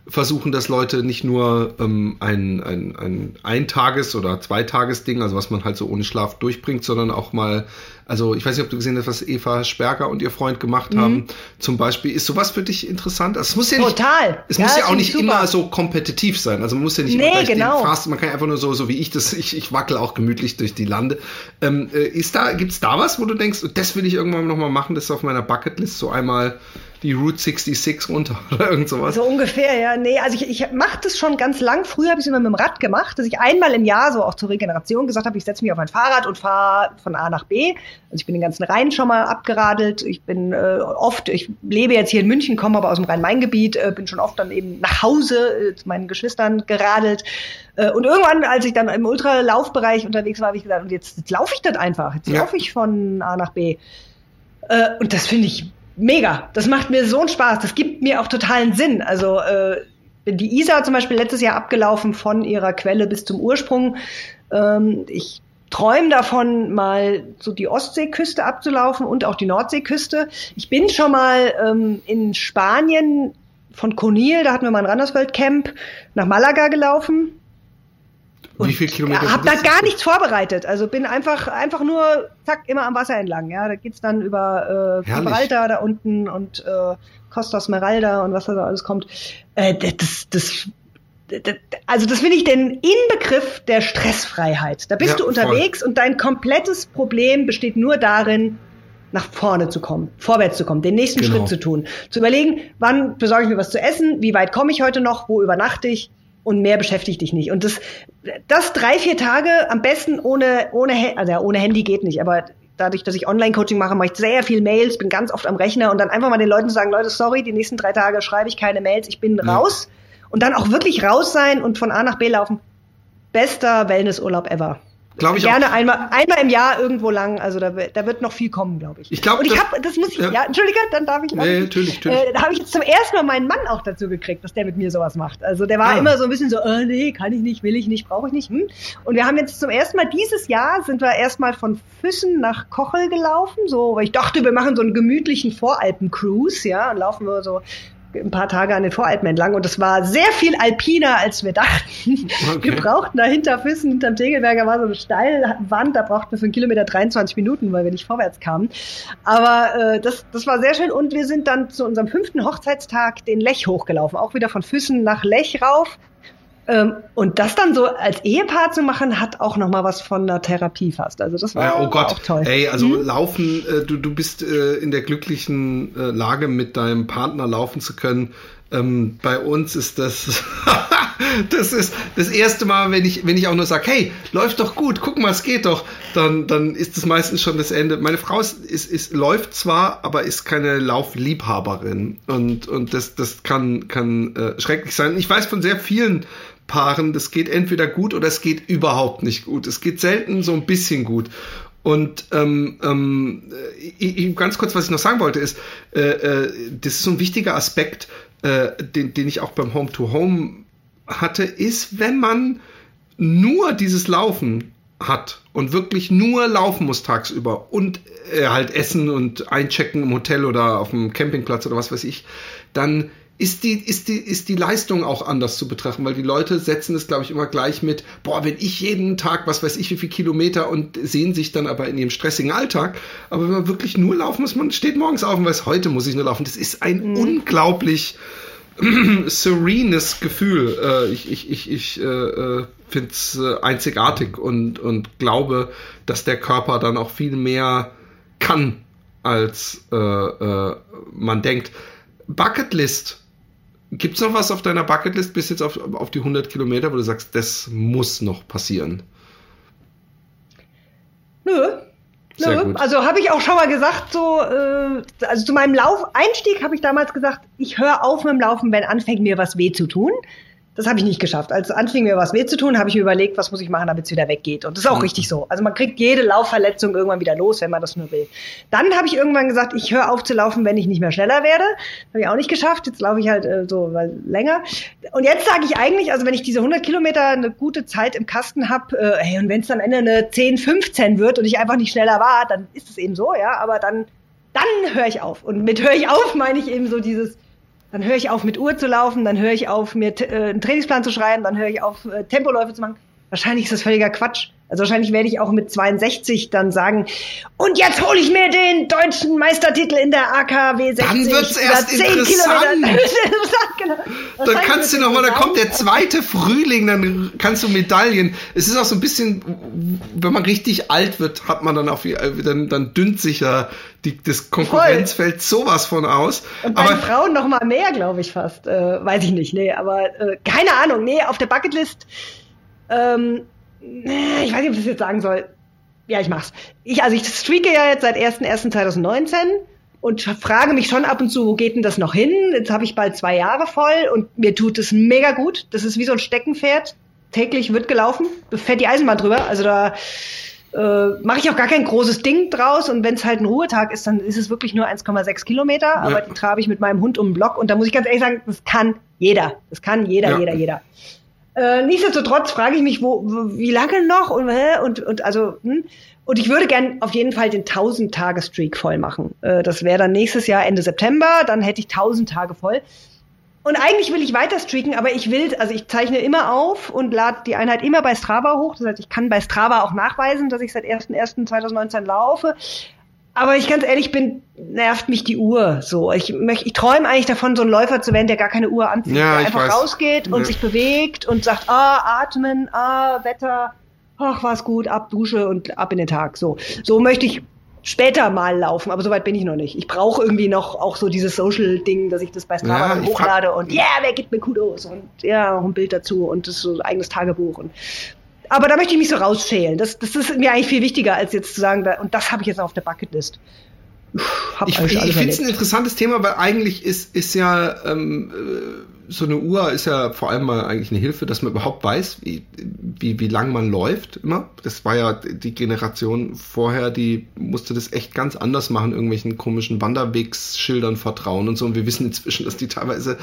versuchen, dass Leute nicht nur ähm, ein, ein, ein Eintages- oder Zweitages-Ding, also was man halt so ohne Schlaf durchbringt, sondern auch mal, also ich weiß nicht, ob du gesehen hast, was Eva Sperger und ihr Freund gemacht mhm. haben. Zum Beispiel, ist sowas für dich interessant? Also es muss ja nicht, Total. Es ja, muss ja auch nicht super. immer so kompetitiv sein. Also man muss ja nicht nee, immer gleich genau. den Fast, man kann einfach nur so, so wie ich das, ich, ich wackel auch gemütlich durch die Lande. Ähm, äh, ist da, gibt's da was, wo du denkst, das will ich irgendwann nochmal machen, das ist auf meiner Bucketlist, so einmal die Route 66 runter oder irgend sowas. So ungefähr, ja. Nee, also ich, ich mache das schon ganz lang. Früher habe ich es immer mit dem Rad gemacht, dass ich einmal im Jahr so auch zur Regeneration gesagt habe, ich setze mich auf ein Fahrrad und fahre von A nach B. Also ich bin den ganzen Rhein schon mal abgeradelt. Ich bin äh, oft, ich lebe jetzt hier in München, komme aber aus dem Rhein-Main-Gebiet, äh, bin schon oft dann eben nach Hause äh, zu meinen Geschwistern geradelt. Äh, und irgendwann, als ich dann im Ultralaufbereich unterwegs war, habe ich gesagt, und jetzt, jetzt laufe ich das einfach. Jetzt ja. laufe ich von A nach B. Äh, und das finde ich mega. Das macht mir so einen Spaß. Das gibt mir auch totalen Sinn. Also äh, die Isar zum Beispiel letztes Jahr abgelaufen von ihrer Quelle bis zum Ursprung. Ähm, ich träume davon, mal so die Ostseeküste abzulaufen und auch die Nordseeküste. Ich bin schon mal ähm, in Spanien von Conil, da hatten wir mal ein Randersfeld-Camp, nach Malaga gelaufen. Und Wie viele Kilometer? Ich habe da gar nichts vorbereitet. Also bin einfach einfach nur zack immer am Wasser entlang. Ja, da geht's dann über äh, Gibraltar da unten und äh, Costa Smeralda und was da alles kommt. Äh, das, das, also das finde ich den Inbegriff der Stressfreiheit. Da bist ja, du unterwegs voll. und dein komplettes Problem besteht nur darin, nach vorne zu kommen, vorwärts zu kommen, den nächsten genau. Schritt zu tun, zu überlegen, wann besorge ich mir was zu essen, wie weit komme ich heute noch, wo übernachte ich, und mehr beschäftigt dich nicht. Und das, das drei, vier Tage am besten ohne, ohne, also ohne Handy geht nicht, aber dadurch, dass ich Online-Coaching mache, mache ich sehr viel Mails, bin ganz oft am Rechner und dann einfach mal den Leuten sagen, Leute, sorry, die nächsten drei Tage schreibe ich keine Mails, ich bin ja. raus und dann auch wirklich raus sein und von A nach B laufen. Bester Wellnessurlaub ever. Glaube ich Gerne auch. einmal, einmal im Jahr irgendwo lang. Also da, da wird noch viel kommen, glaube ich. Ich glaube, und ich habe, das muss ich, ja, ja Entschuldige, dann darf ich. Nee, natürlich, natürlich. Äh, da habe ich jetzt zum ersten Mal meinen Mann auch dazu gekriegt, dass der mit mir sowas macht. Also der war ah. immer so ein bisschen so, äh, nee, kann ich nicht, will ich nicht, brauche ich nicht. Hm? Und wir haben jetzt zum ersten Mal dieses Jahr sind wir erstmal von Füssen nach Kochel gelaufen, so, weil ich dachte, wir machen so einen gemütlichen Voralpen-Cruise, ja, und laufen wir so ein paar Tage an den Voralpen entlang und es war sehr viel alpiner, als wir dachten. Okay. Wir brauchten da hinter Füssen, hinterm Tegelberger war so eine Steilwand, da brauchten wir für einen Kilometer 23 Minuten, weil wir nicht vorwärts kamen. Aber äh, das, das war sehr schön und wir sind dann zu unserem fünften Hochzeitstag den Lech hochgelaufen, auch wieder von Füssen nach Lech rauf. Ähm, und das dann so als Ehepaar zu machen, hat auch noch mal was von einer Therapie fast. Also das war, ja, oh Gott. auch toll. Ey, also mhm. laufen, äh, du, du bist äh, in der glücklichen äh, Lage, mit deinem Partner laufen zu können. Ähm, bei uns ist das das ist das erste Mal, wenn ich, wenn ich auch nur sage, hey, läuft doch gut, guck mal, es geht doch, dann, dann ist es meistens schon das Ende. Meine Frau ist, ist, ist, läuft zwar, aber ist keine Laufliebhaberin. Und, und das, das kann, kann äh, schrecklich sein. Ich weiß von sehr vielen Paaren, das geht entweder gut oder es geht überhaupt nicht gut. Es geht selten so ein bisschen gut. Und ähm, ähm, ich, ganz kurz, was ich noch sagen wollte, ist, äh, äh, das ist so ein wichtiger Aspekt, äh, den, den ich auch beim Home-to-Home hatte, ist, wenn man nur dieses Laufen hat und wirklich nur laufen muss tagsüber und äh, halt essen und einchecken im Hotel oder auf dem Campingplatz oder was weiß ich, dann ist die, ist die, ist die Leistung auch anders zu betrachten, weil die Leute setzen es, glaube ich, immer gleich mit, boah, wenn ich jeden Tag, was weiß ich, wie viel Kilometer und sehen sich dann aber in ihrem stressigen Alltag. Aber wenn man wirklich nur laufen muss, man steht morgens auf und weiß, heute muss ich nur laufen. Das ist ein mhm. unglaublich serenes Gefühl. Äh, ich ich, ich, ich äh, äh finde es äh, einzigartig und, und glaube, dass der Körper dann auch viel mehr kann, als äh, äh, man denkt. Bucketlist. Gibt es noch was auf deiner Bucketlist bis jetzt auf, auf die 100 Kilometer, wo du sagst, das muss noch passieren? Nö, Ne? Also habe ich auch schon mal gesagt, so, äh, also zu meinem Laufeinstieg habe ich damals gesagt, ich höre auf mit dem Laufen, wenn anfängt mir was weh zu tun. Das habe ich nicht geschafft. Als anfing mir was weh zu tun, habe ich mir überlegt, was muss ich machen, damit es wieder weggeht. Und das ist auch mhm. richtig so. Also man kriegt jede Laufverletzung irgendwann wieder los, wenn man das nur will. Dann habe ich irgendwann gesagt, ich höre auf zu laufen, wenn ich nicht mehr schneller werde. Habe ich auch nicht geschafft. Jetzt laufe ich halt äh, so weil, länger. Und jetzt sage ich eigentlich, also wenn ich diese 100 Kilometer eine gute Zeit im Kasten habe, äh, hey, und wenn es am Ende eine 10, 15 wird und ich einfach nicht schneller war, dann ist es eben so, ja. Aber dann, dann höre ich auf. Und mit höre ich auf meine ich eben so dieses dann höre ich auf, mit Uhr zu laufen, dann höre ich auf, mir äh, einen Trainingsplan zu schreiben, dann höre ich auf, äh, Tempoläufe zu machen. Wahrscheinlich ist das völliger Quatsch. Also wahrscheinlich werde ich auch mit 62 dann sagen, und jetzt hole ich mir den deutschen Meistertitel in der AKW 60. Dann wird's erst 10 interessant. genau. Dann kannst du noch mal, da kommt der zweite Frühling, dann kannst du Medaillen. Es ist auch so ein bisschen, wenn man richtig alt wird, hat man dann auf, dann, dann dünnt sich ja die, das Konkurrenzfeld Voll. sowas von aus. Und bei aber, Frauen noch mal mehr, glaube ich fast. Äh, weiß ich nicht, nee, aber äh, keine Ahnung, nee, auf der Bucketlist ähm, ich weiß nicht, ob ich das jetzt sagen soll. Ja, ich mach's. Ich, also ich streake ja jetzt seit 1.1.2019 und frage mich schon ab und zu, wo geht denn das noch hin? Jetzt habe ich bald zwei Jahre voll und mir tut es mega gut. Das ist wie so ein Steckenpferd. Täglich wird gelaufen, fährt die Eisenbahn drüber. Also da äh, mache ich auch gar kein großes Ding draus. Und wenn es halt ein Ruhetag ist, dann ist es wirklich nur 1,6 Kilometer. Ja. Aber die trabe ich mit meinem Hund um den Block. Und da muss ich ganz ehrlich sagen, das kann jeder. Das kann jeder, ja. jeder, jeder. Äh, nichtsdestotrotz frage ich mich, wo, wie lange noch und, und, und also hm? und ich würde gern auf jeden Fall den 1000 Tage Streak voll machen. Äh, das wäre dann nächstes Jahr Ende September, dann hätte ich 1000 Tage voll. Und eigentlich will ich weiter streaken, aber ich will, also ich zeichne immer auf und lade die Einheit immer bei Strava hoch. Das heißt, ich kann bei Strava auch nachweisen, dass ich seit 1.1.2019 laufe. Aber ich ganz ehrlich bin, nervt mich die Uhr so. Ich, möchte, ich träume eigentlich davon, so ein Läufer zu werden, der gar keine Uhr anzieht, ja, der einfach weiß. rausgeht und ja. sich bewegt und sagt, ah, atmen, ah, Wetter, ach, war's gut, ab Dusche und ab in den Tag. So, so möchte ich später mal laufen, aber soweit bin ich noch nicht. Ich brauche irgendwie noch auch so dieses Social-Ding, dass ich das bei Strava ja, hochlade und ja, yeah, wer gibt mir Kudos und ja, auch ein Bild dazu und das so ein eigenes Tagebuch und aber da möchte ich mich so rausschälen. Das, das ist mir eigentlich viel wichtiger, als jetzt zu sagen, da, und das habe ich jetzt auf der Bucketlist. Hab ich ich, finde es ein interessantes Thema, weil eigentlich ist, ist ja ähm, äh, so eine Uhr ist ja vor allem mal eigentlich eine Hilfe, dass man überhaupt weiß, wie, wie, wie lang man läuft immer. Das war ja die Generation vorher, die musste das echt ganz anders machen, irgendwelchen komischen Wanderwegsschildern vertrauen und so. Und wir wissen inzwischen, dass die teilweise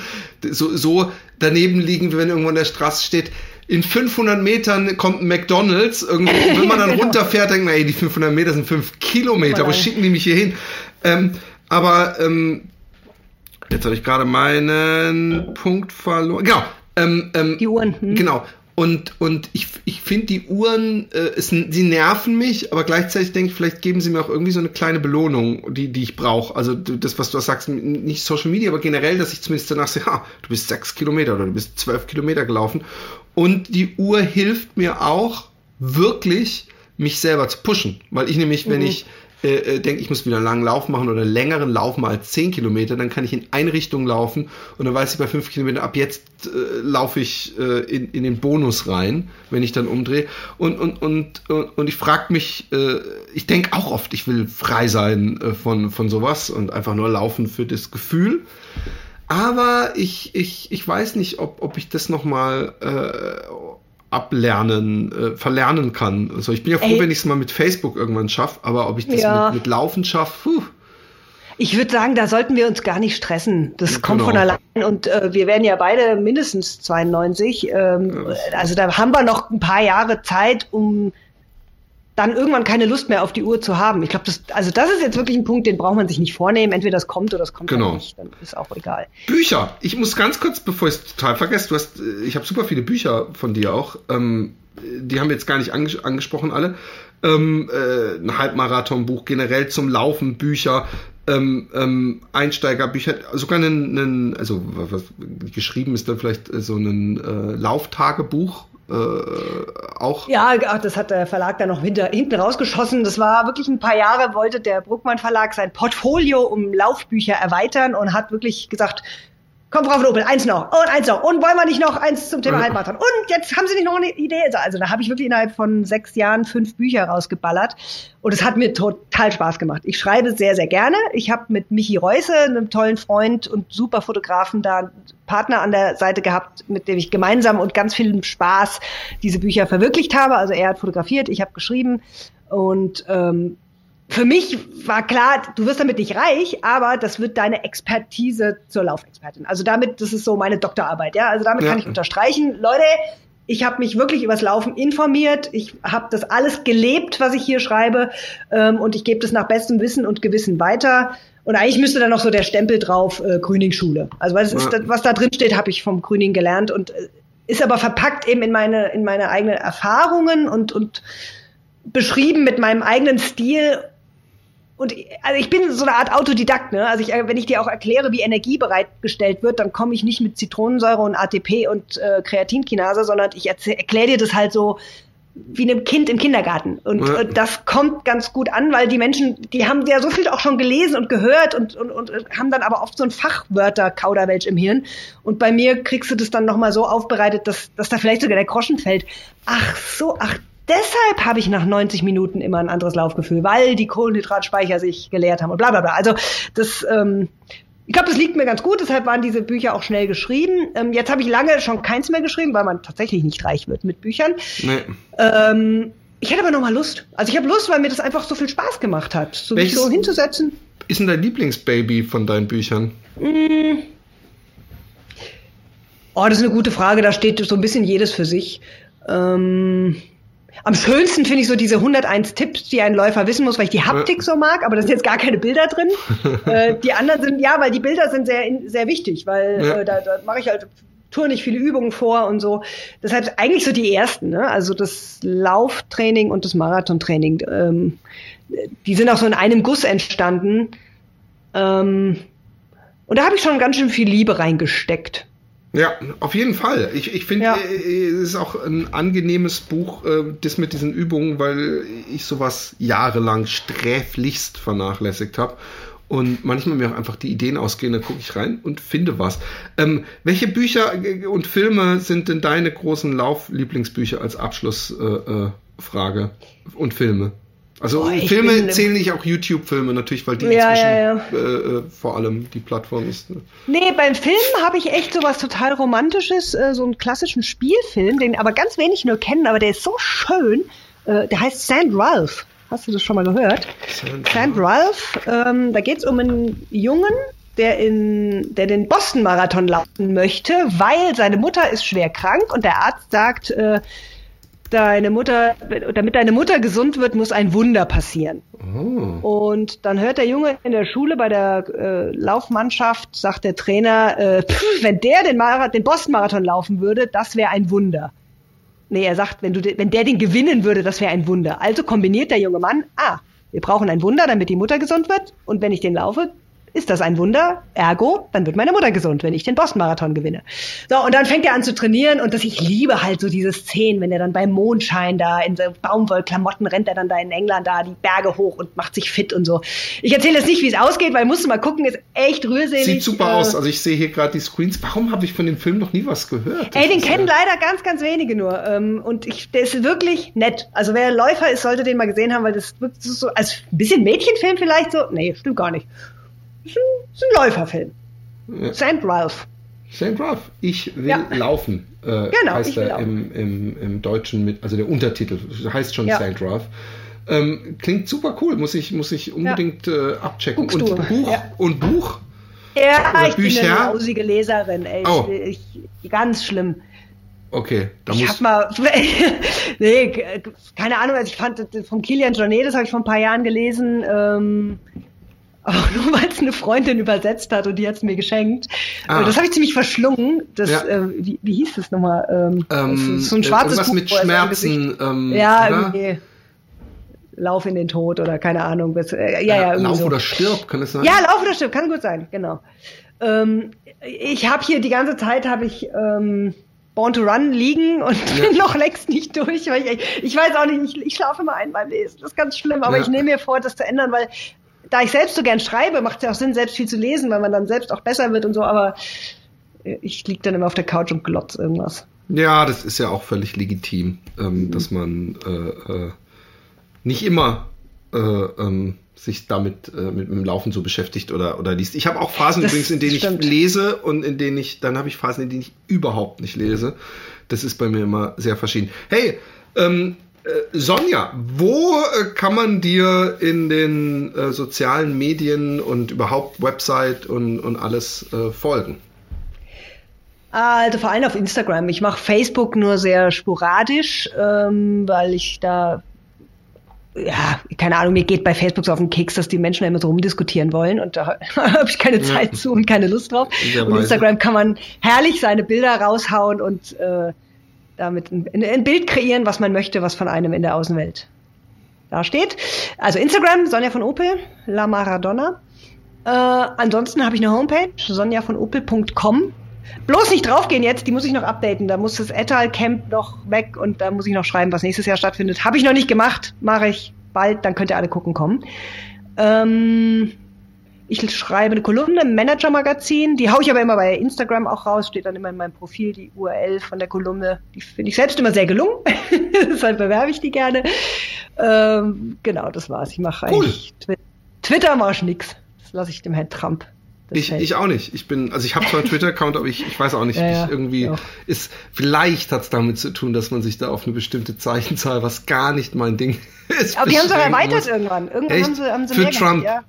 so, so daneben liegen, wie wenn irgendwo in der Straße steht, in 500 Metern kommt ein McDonalds. Irgendwie, wenn man dann genau. runterfährt, denkt man, ey, die 500 Meter sind 5 Kilometer. Wo schicken die mich hier hin? Ähm, aber ähm, jetzt habe ich gerade meinen Punkt verloren. Genau. Ähm, ähm, die Uhren. Hm. Genau. Und, und ich, ich finde die Uhren, äh, es, sie nerven mich, aber gleichzeitig denke ich, vielleicht geben sie mir auch irgendwie so eine kleine Belohnung, die, die ich brauche. Also das, was du sagst, nicht Social Media, aber generell, dass ich zumindest danach sehe, ha, du bist sechs Kilometer oder du bist zwölf Kilometer gelaufen. Und die Uhr hilft mir auch wirklich, mich selber zu pushen. Weil ich nämlich, mhm. wenn ich äh, äh, denke, ich muss wieder einen langen Lauf machen oder einen längeren Lauf mal als 10 Kilometer, dann kann ich in eine Richtung laufen und dann weiß ich bei 5 Kilometern, ab jetzt äh, laufe ich äh, in, in den Bonus rein, wenn ich dann umdrehe. Und, und, und, und, ich frage mich, äh, ich denke auch oft, ich will frei sein äh, von, von sowas und einfach nur laufen für das Gefühl. Aber ich, ich, ich weiß nicht, ob, ob ich das nochmal äh, ablernen, äh, verlernen kann. Also ich bin ja froh, Ey. wenn ich es mal mit Facebook irgendwann schaffe, aber ob ich das ja. mit, mit Laufen schaffe, Ich würde sagen, da sollten wir uns gar nicht stressen. Das genau. kommt von allein und äh, wir werden ja beide mindestens 92. Ähm, ja. Also da haben wir noch ein paar Jahre Zeit, um dann irgendwann keine Lust mehr auf die Uhr zu haben. Ich glaube, das, also das ist jetzt wirklich ein Punkt, den braucht man sich nicht vornehmen. Entweder das kommt oder das kommt genau. nicht. Dann ist auch egal. Bücher. Ich muss ganz kurz, bevor ich es total vergesse, du hast, ich habe super viele Bücher von dir auch. Ähm, die haben wir jetzt gar nicht anges angesprochen alle. Ähm, äh, ein Halbmarathonbuch generell zum Laufen, Bücher, ähm, ähm, Einsteigerbücher, sogar einen, einen also was, geschrieben ist dann vielleicht so ein äh, Lauftagebuch äh, auch. Ja, das hat der Verlag dann noch hinter, hinten rausgeschossen. Das war wirklich ein paar Jahre, wollte der Bruckmann Verlag sein Portfolio um Laufbücher erweitern und hat wirklich gesagt, Komm, Frau Opel, eins noch und eins noch. Und wollen wir nicht noch eins zum Thema Halbmarathon? Und jetzt haben Sie nicht noch eine Idee? Also da habe ich wirklich innerhalb von sechs Jahren fünf Bücher rausgeballert. Und es hat mir total Spaß gemacht. Ich schreibe sehr, sehr gerne. Ich habe mit Michi Reuse, einem tollen Freund und super Fotografen, da einen Partner an der Seite gehabt, mit dem ich gemeinsam und ganz viel Spaß diese Bücher verwirklicht habe. Also er hat fotografiert, ich habe geschrieben. Und ähm, für mich war klar, du wirst damit nicht reich, aber das wird deine Expertise zur Laufexpertin. Also damit, das ist so meine Doktorarbeit, ja. Also damit ja. kann ich unterstreichen, Leute, ich habe mich wirklich übers Laufen informiert. Ich habe das alles gelebt, was ich hier schreibe, ähm, und ich gebe das nach bestem Wissen und Gewissen weiter. Und eigentlich müsste da noch so der Stempel drauf, äh, Grüning-Schule. Also was, ja. ist, was da drin steht, habe ich vom Grüning gelernt und äh, ist aber verpackt eben in meine in meine eigenen Erfahrungen und und beschrieben mit meinem eigenen Stil und also ich bin so eine Art Autodidakt, ne? Also ich, wenn ich dir auch erkläre, wie Energie bereitgestellt wird, dann komme ich nicht mit Zitronensäure und ATP und äh, Kreatinkinase, sondern ich erkläre dir das halt so wie einem Kind im Kindergarten. Und ja. äh, das kommt ganz gut an, weil die Menschen, die haben ja so viel auch schon gelesen und gehört und, und, und haben dann aber oft so ein Fachwörter-Kauderwelsch im Hirn. Und bei mir kriegst du das dann nochmal so aufbereitet, dass, dass da vielleicht sogar der Groschen fällt. Ach so, ach Deshalb habe ich nach 90 Minuten immer ein anderes Laufgefühl, weil die Kohlenhydratspeicher sich geleert haben und bla bla bla. Also das, ähm, ich glaube, das liegt mir ganz gut, deshalb waren diese Bücher auch schnell geschrieben. Ähm, jetzt habe ich lange schon keins mehr geschrieben, weil man tatsächlich nicht reich wird mit Büchern. Nee. Ähm, ich hätte aber noch mal Lust. Also ich habe Lust, weil mir das einfach so viel Spaß gemacht hat, so mich so hinzusetzen. Ist denn dein Lieblingsbaby von deinen Büchern? Mm. Oh, das ist eine gute Frage. Da steht so ein bisschen jedes für sich. Ähm, am schönsten finde ich so diese 101 Tipps, die ein Läufer wissen muss, weil ich die Haptik so mag, aber da sind jetzt gar keine Bilder drin. äh, die anderen sind, ja, weil die Bilder sind sehr, sehr wichtig, weil ja. äh, da, da mache ich halt tue nicht viele Übungen vor und so. Deshalb eigentlich so die ersten, ne? also das Lauftraining und das Marathontraining. Ähm, die sind auch so in einem Guss entstanden. Ähm, und da habe ich schon ganz schön viel Liebe reingesteckt. Ja, auf jeden Fall. Ich, ich finde, ja. Äh, es ist auch ein angenehmes Buch, äh, das mit diesen Übungen, weil ich sowas jahrelang sträflichst vernachlässigt habe. Und manchmal mir auch einfach die Ideen ausgehen, da gucke ich rein und finde was. Ähm, welche Bücher äh, und Filme sind denn deine großen Lauflieblingsbücher als Abschlussfrage äh, äh, und Filme? Also Boah, Filme zählen nicht auch YouTube-Filme natürlich, weil die ja, inzwischen ja, ja. Äh, äh, vor allem die Plattform ist. Ne? Nee, beim Film habe ich echt sowas total Romantisches, äh, so einen klassischen Spielfilm, den aber ganz wenig nur kennen, aber der ist so schön. Äh, der heißt Sand Ralph. Hast du das schon mal gehört? Sand, Sand Ralph, ähm, da geht es um einen Jungen, der, in, der den Boston-Marathon laufen möchte, weil seine Mutter ist schwer krank und der Arzt sagt, äh, deine Mutter, damit deine Mutter gesund wird, muss ein Wunder passieren. Oh. Und dann hört der Junge in der Schule bei der äh, Laufmannschaft, sagt der Trainer, äh, pff, wenn der den, den Boston-Marathon laufen würde, das wäre ein Wunder. Nee, er sagt, wenn, du, wenn der den gewinnen würde, das wäre ein Wunder. Also kombiniert der junge Mann, ah, wir brauchen ein Wunder, damit die Mutter gesund wird. Und wenn ich den laufe, ist das ein Wunder. Ergo, dann wird meine Mutter gesund, wenn ich den Boston-Marathon gewinne. So, und dann fängt er an zu trainieren und das, ich liebe halt so diese Szenen, wenn er dann beim Mondschein da in so Baumwollklamotten rennt er dann da in England da die Berge hoch und macht sich fit und so. Ich erzähle jetzt nicht, wie es ausgeht, weil musst du mal gucken, ist echt rührselig. Sieht super äh, aus. Also ich sehe hier gerade die Screens. Warum habe ich von dem Film noch nie was gehört? Das ey, den kennen ja leider ganz, ganz wenige nur. Ähm, und ich, der ist wirklich nett. Also wer Läufer ist, sollte den mal gesehen haben, weil das wirklich so, als ein bisschen Mädchenfilm vielleicht so. Nee, stimmt gar nicht. Ist ein, ist ein Läuferfilm. Ja. St. Ralph. St. Ralph, ich will ja. laufen. Äh, genau, heißt er im, im, im Deutschen mit, also der Untertitel heißt schon ja. St. Ralph. Ähm, klingt super cool, muss ich, muss ich unbedingt ja. äh, abchecken. und Buch, ja. und Buch? Ja, Oder ich Bücher? bin eine lausige Leserin, ey. Oh. Ich, ich, ganz schlimm. Okay, da ich muss. Hab mal, nee, keine Ahnung, also ich fand vom Kilian Jornet, das habe ich vor ein paar Jahren gelesen, ähm, aber nur weil es eine Freundin übersetzt hat und die hat es mir geschenkt. Ah. Das habe ich ziemlich verschlungen. Das, ja. äh, wie, wie hieß das nochmal? Ähm, ähm, so ein schwarzes Buch, mit Schmerzen. Ähm, ja, irgendwie. Lauf in den Tod oder keine Ahnung. Bis, äh, ja, ja, Lauf so. oder stirb, kann es sein? Ja, Lauf oder stirb, kann gut sein, genau. Ähm, ich habe hier die ganze Zeit habe ich ähm, Born to Run liegen und ja. bin noch längst nicht durch. Weil ich, ich weiß auch nicht, ich, ich schlafe immer ein beim Lesen. Das ist ganz schlimm, aber ja. ich nehme mir vor, das zu ändern, weil da ich selbst so gern schreibe, macht es ja auch Sinn, selbst viel zu lesen, weil man dann selbst auch besser wird und so, aber ich liege dann immer auf der Couch und glotz irgendwas. Ja, das ist ja auch völlig legitim, ähm, mhm. dass man äh, äh, nicht immer äh, ähm, sich damit äh, mit, dem Laufen so beschäftigt oder, oder liest. Ich habe auch Phasen das übrigens, in denen stimmt. ich lese und in denen ich, dann habe ich Phasen, in denen ich überhaupt nicht lese. Das ist bei mir immer sehr verschieden. Hey, ähm, äh, Sonja, wo äh, kann man dir in den äh, sozialen Medien und überhaupt Website und, und alles äh, folgen? Also vor allem auf Instagram. Ich mache Facebook nur sehr sporadisch, ähm, weil ich da ja, keine Ahnung, mir geht bei Facebook so auf den Keks, dass die Menschen immer so rumdiskutieren wollen und da habe ich keine Zeit ja. zu und keine Lust drauf. Und Instagram kann man herrlich seine Bilder raushauen und äh, damit ein, ein, Bild kreieren, was man möchte, was von einem in der Außenwelt da steht. Also Instagram, Sonja von Opel, La Maradona. Äh, ansonsten habe ich eine Homepage, sonjavonopel.com. Bloß nicht draufgehen jetzt, die muss ich noch updaten. Da muss das Etal Camp noch weg und da muss ich noch schreiben, was nächstes Jahr stattfindet. Habe ich noch nicht gemacht, mache ich bald, dann könnt ihr alle gucken kommen. Ähm, ich schreibe eine Kolumne im Manager-Magazin, die haue ich aber immer bei Instagram auch raus, steht dann immer in meinem Profil die URL von der Kolumne. Die finde ich selbst immer sehr gelungen, deshalb bewerbe ich die gerne. Ähm, genau, das war's. Ich mache cool. eigentlich Twi Twitter mache ich nix. Das lasse ich dem Herrn Trump. Ich, ich auch nicht. Ich bin, also ich habe zwar einen Twitter-Account, aber ich, ich weiß auch nicht, ja, ja, irgendwie ja. ist, vielleicht hat es damit zu tun, dass man sich da auf eine bestimmte Zeichenzahl, was gar nicht mein Ding ist. Aber die haben auch erweitert muss. irgendwann. Irgendwann haben sie, haben sie Für Trump. Gehabt,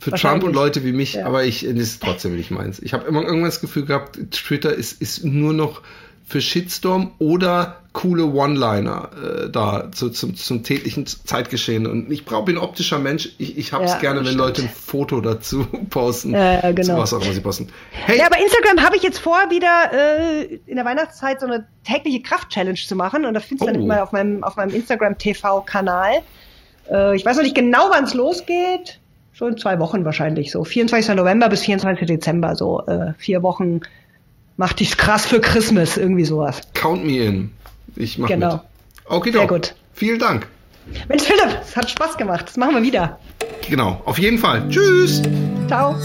Für Trump und Leute wie mich, aber ich, das ist trotzdem nicht meins. Ich habe immer irgendwann das Gefühl gehabt, Twitter ist, ist nur noch für Shitstorm oder coole One-Liner äh, da zu, zum, zum täglichen Zeitgeschehen. Und ich brauche bin ein optischer Mensch. Ich, ich habe es ja, gerne, wenn stimmt. Leute ein Foto dazu posten. Ja, genau. was auch immer sie posten. Hey. Ja, aber Instagram habe ich jetzt vor, wieder äh, in der Weihnachtszeit so eine tägliche Kraft-Challenge zu machen. Und das findest du oh. dann immer auf meinem, auf meinem Instagram-TV-Kanal. Äh, ich weiß noch nicht genau, wann es losgeht. So in zwei Wochen wahrscheinlich. So 24. November bis 24. Dezember. So äh, vier Wochen Mach dich krass für Christmas, irgendwie sowas. Count me in. Ich mach genau. mit. Okay, Sehr gut. Vielen Dank. Mensch, Philipp, es hat Spaß gemacht. Das machen wir wieder. Genau, auf jeden Fall. Tschüss. Ciao.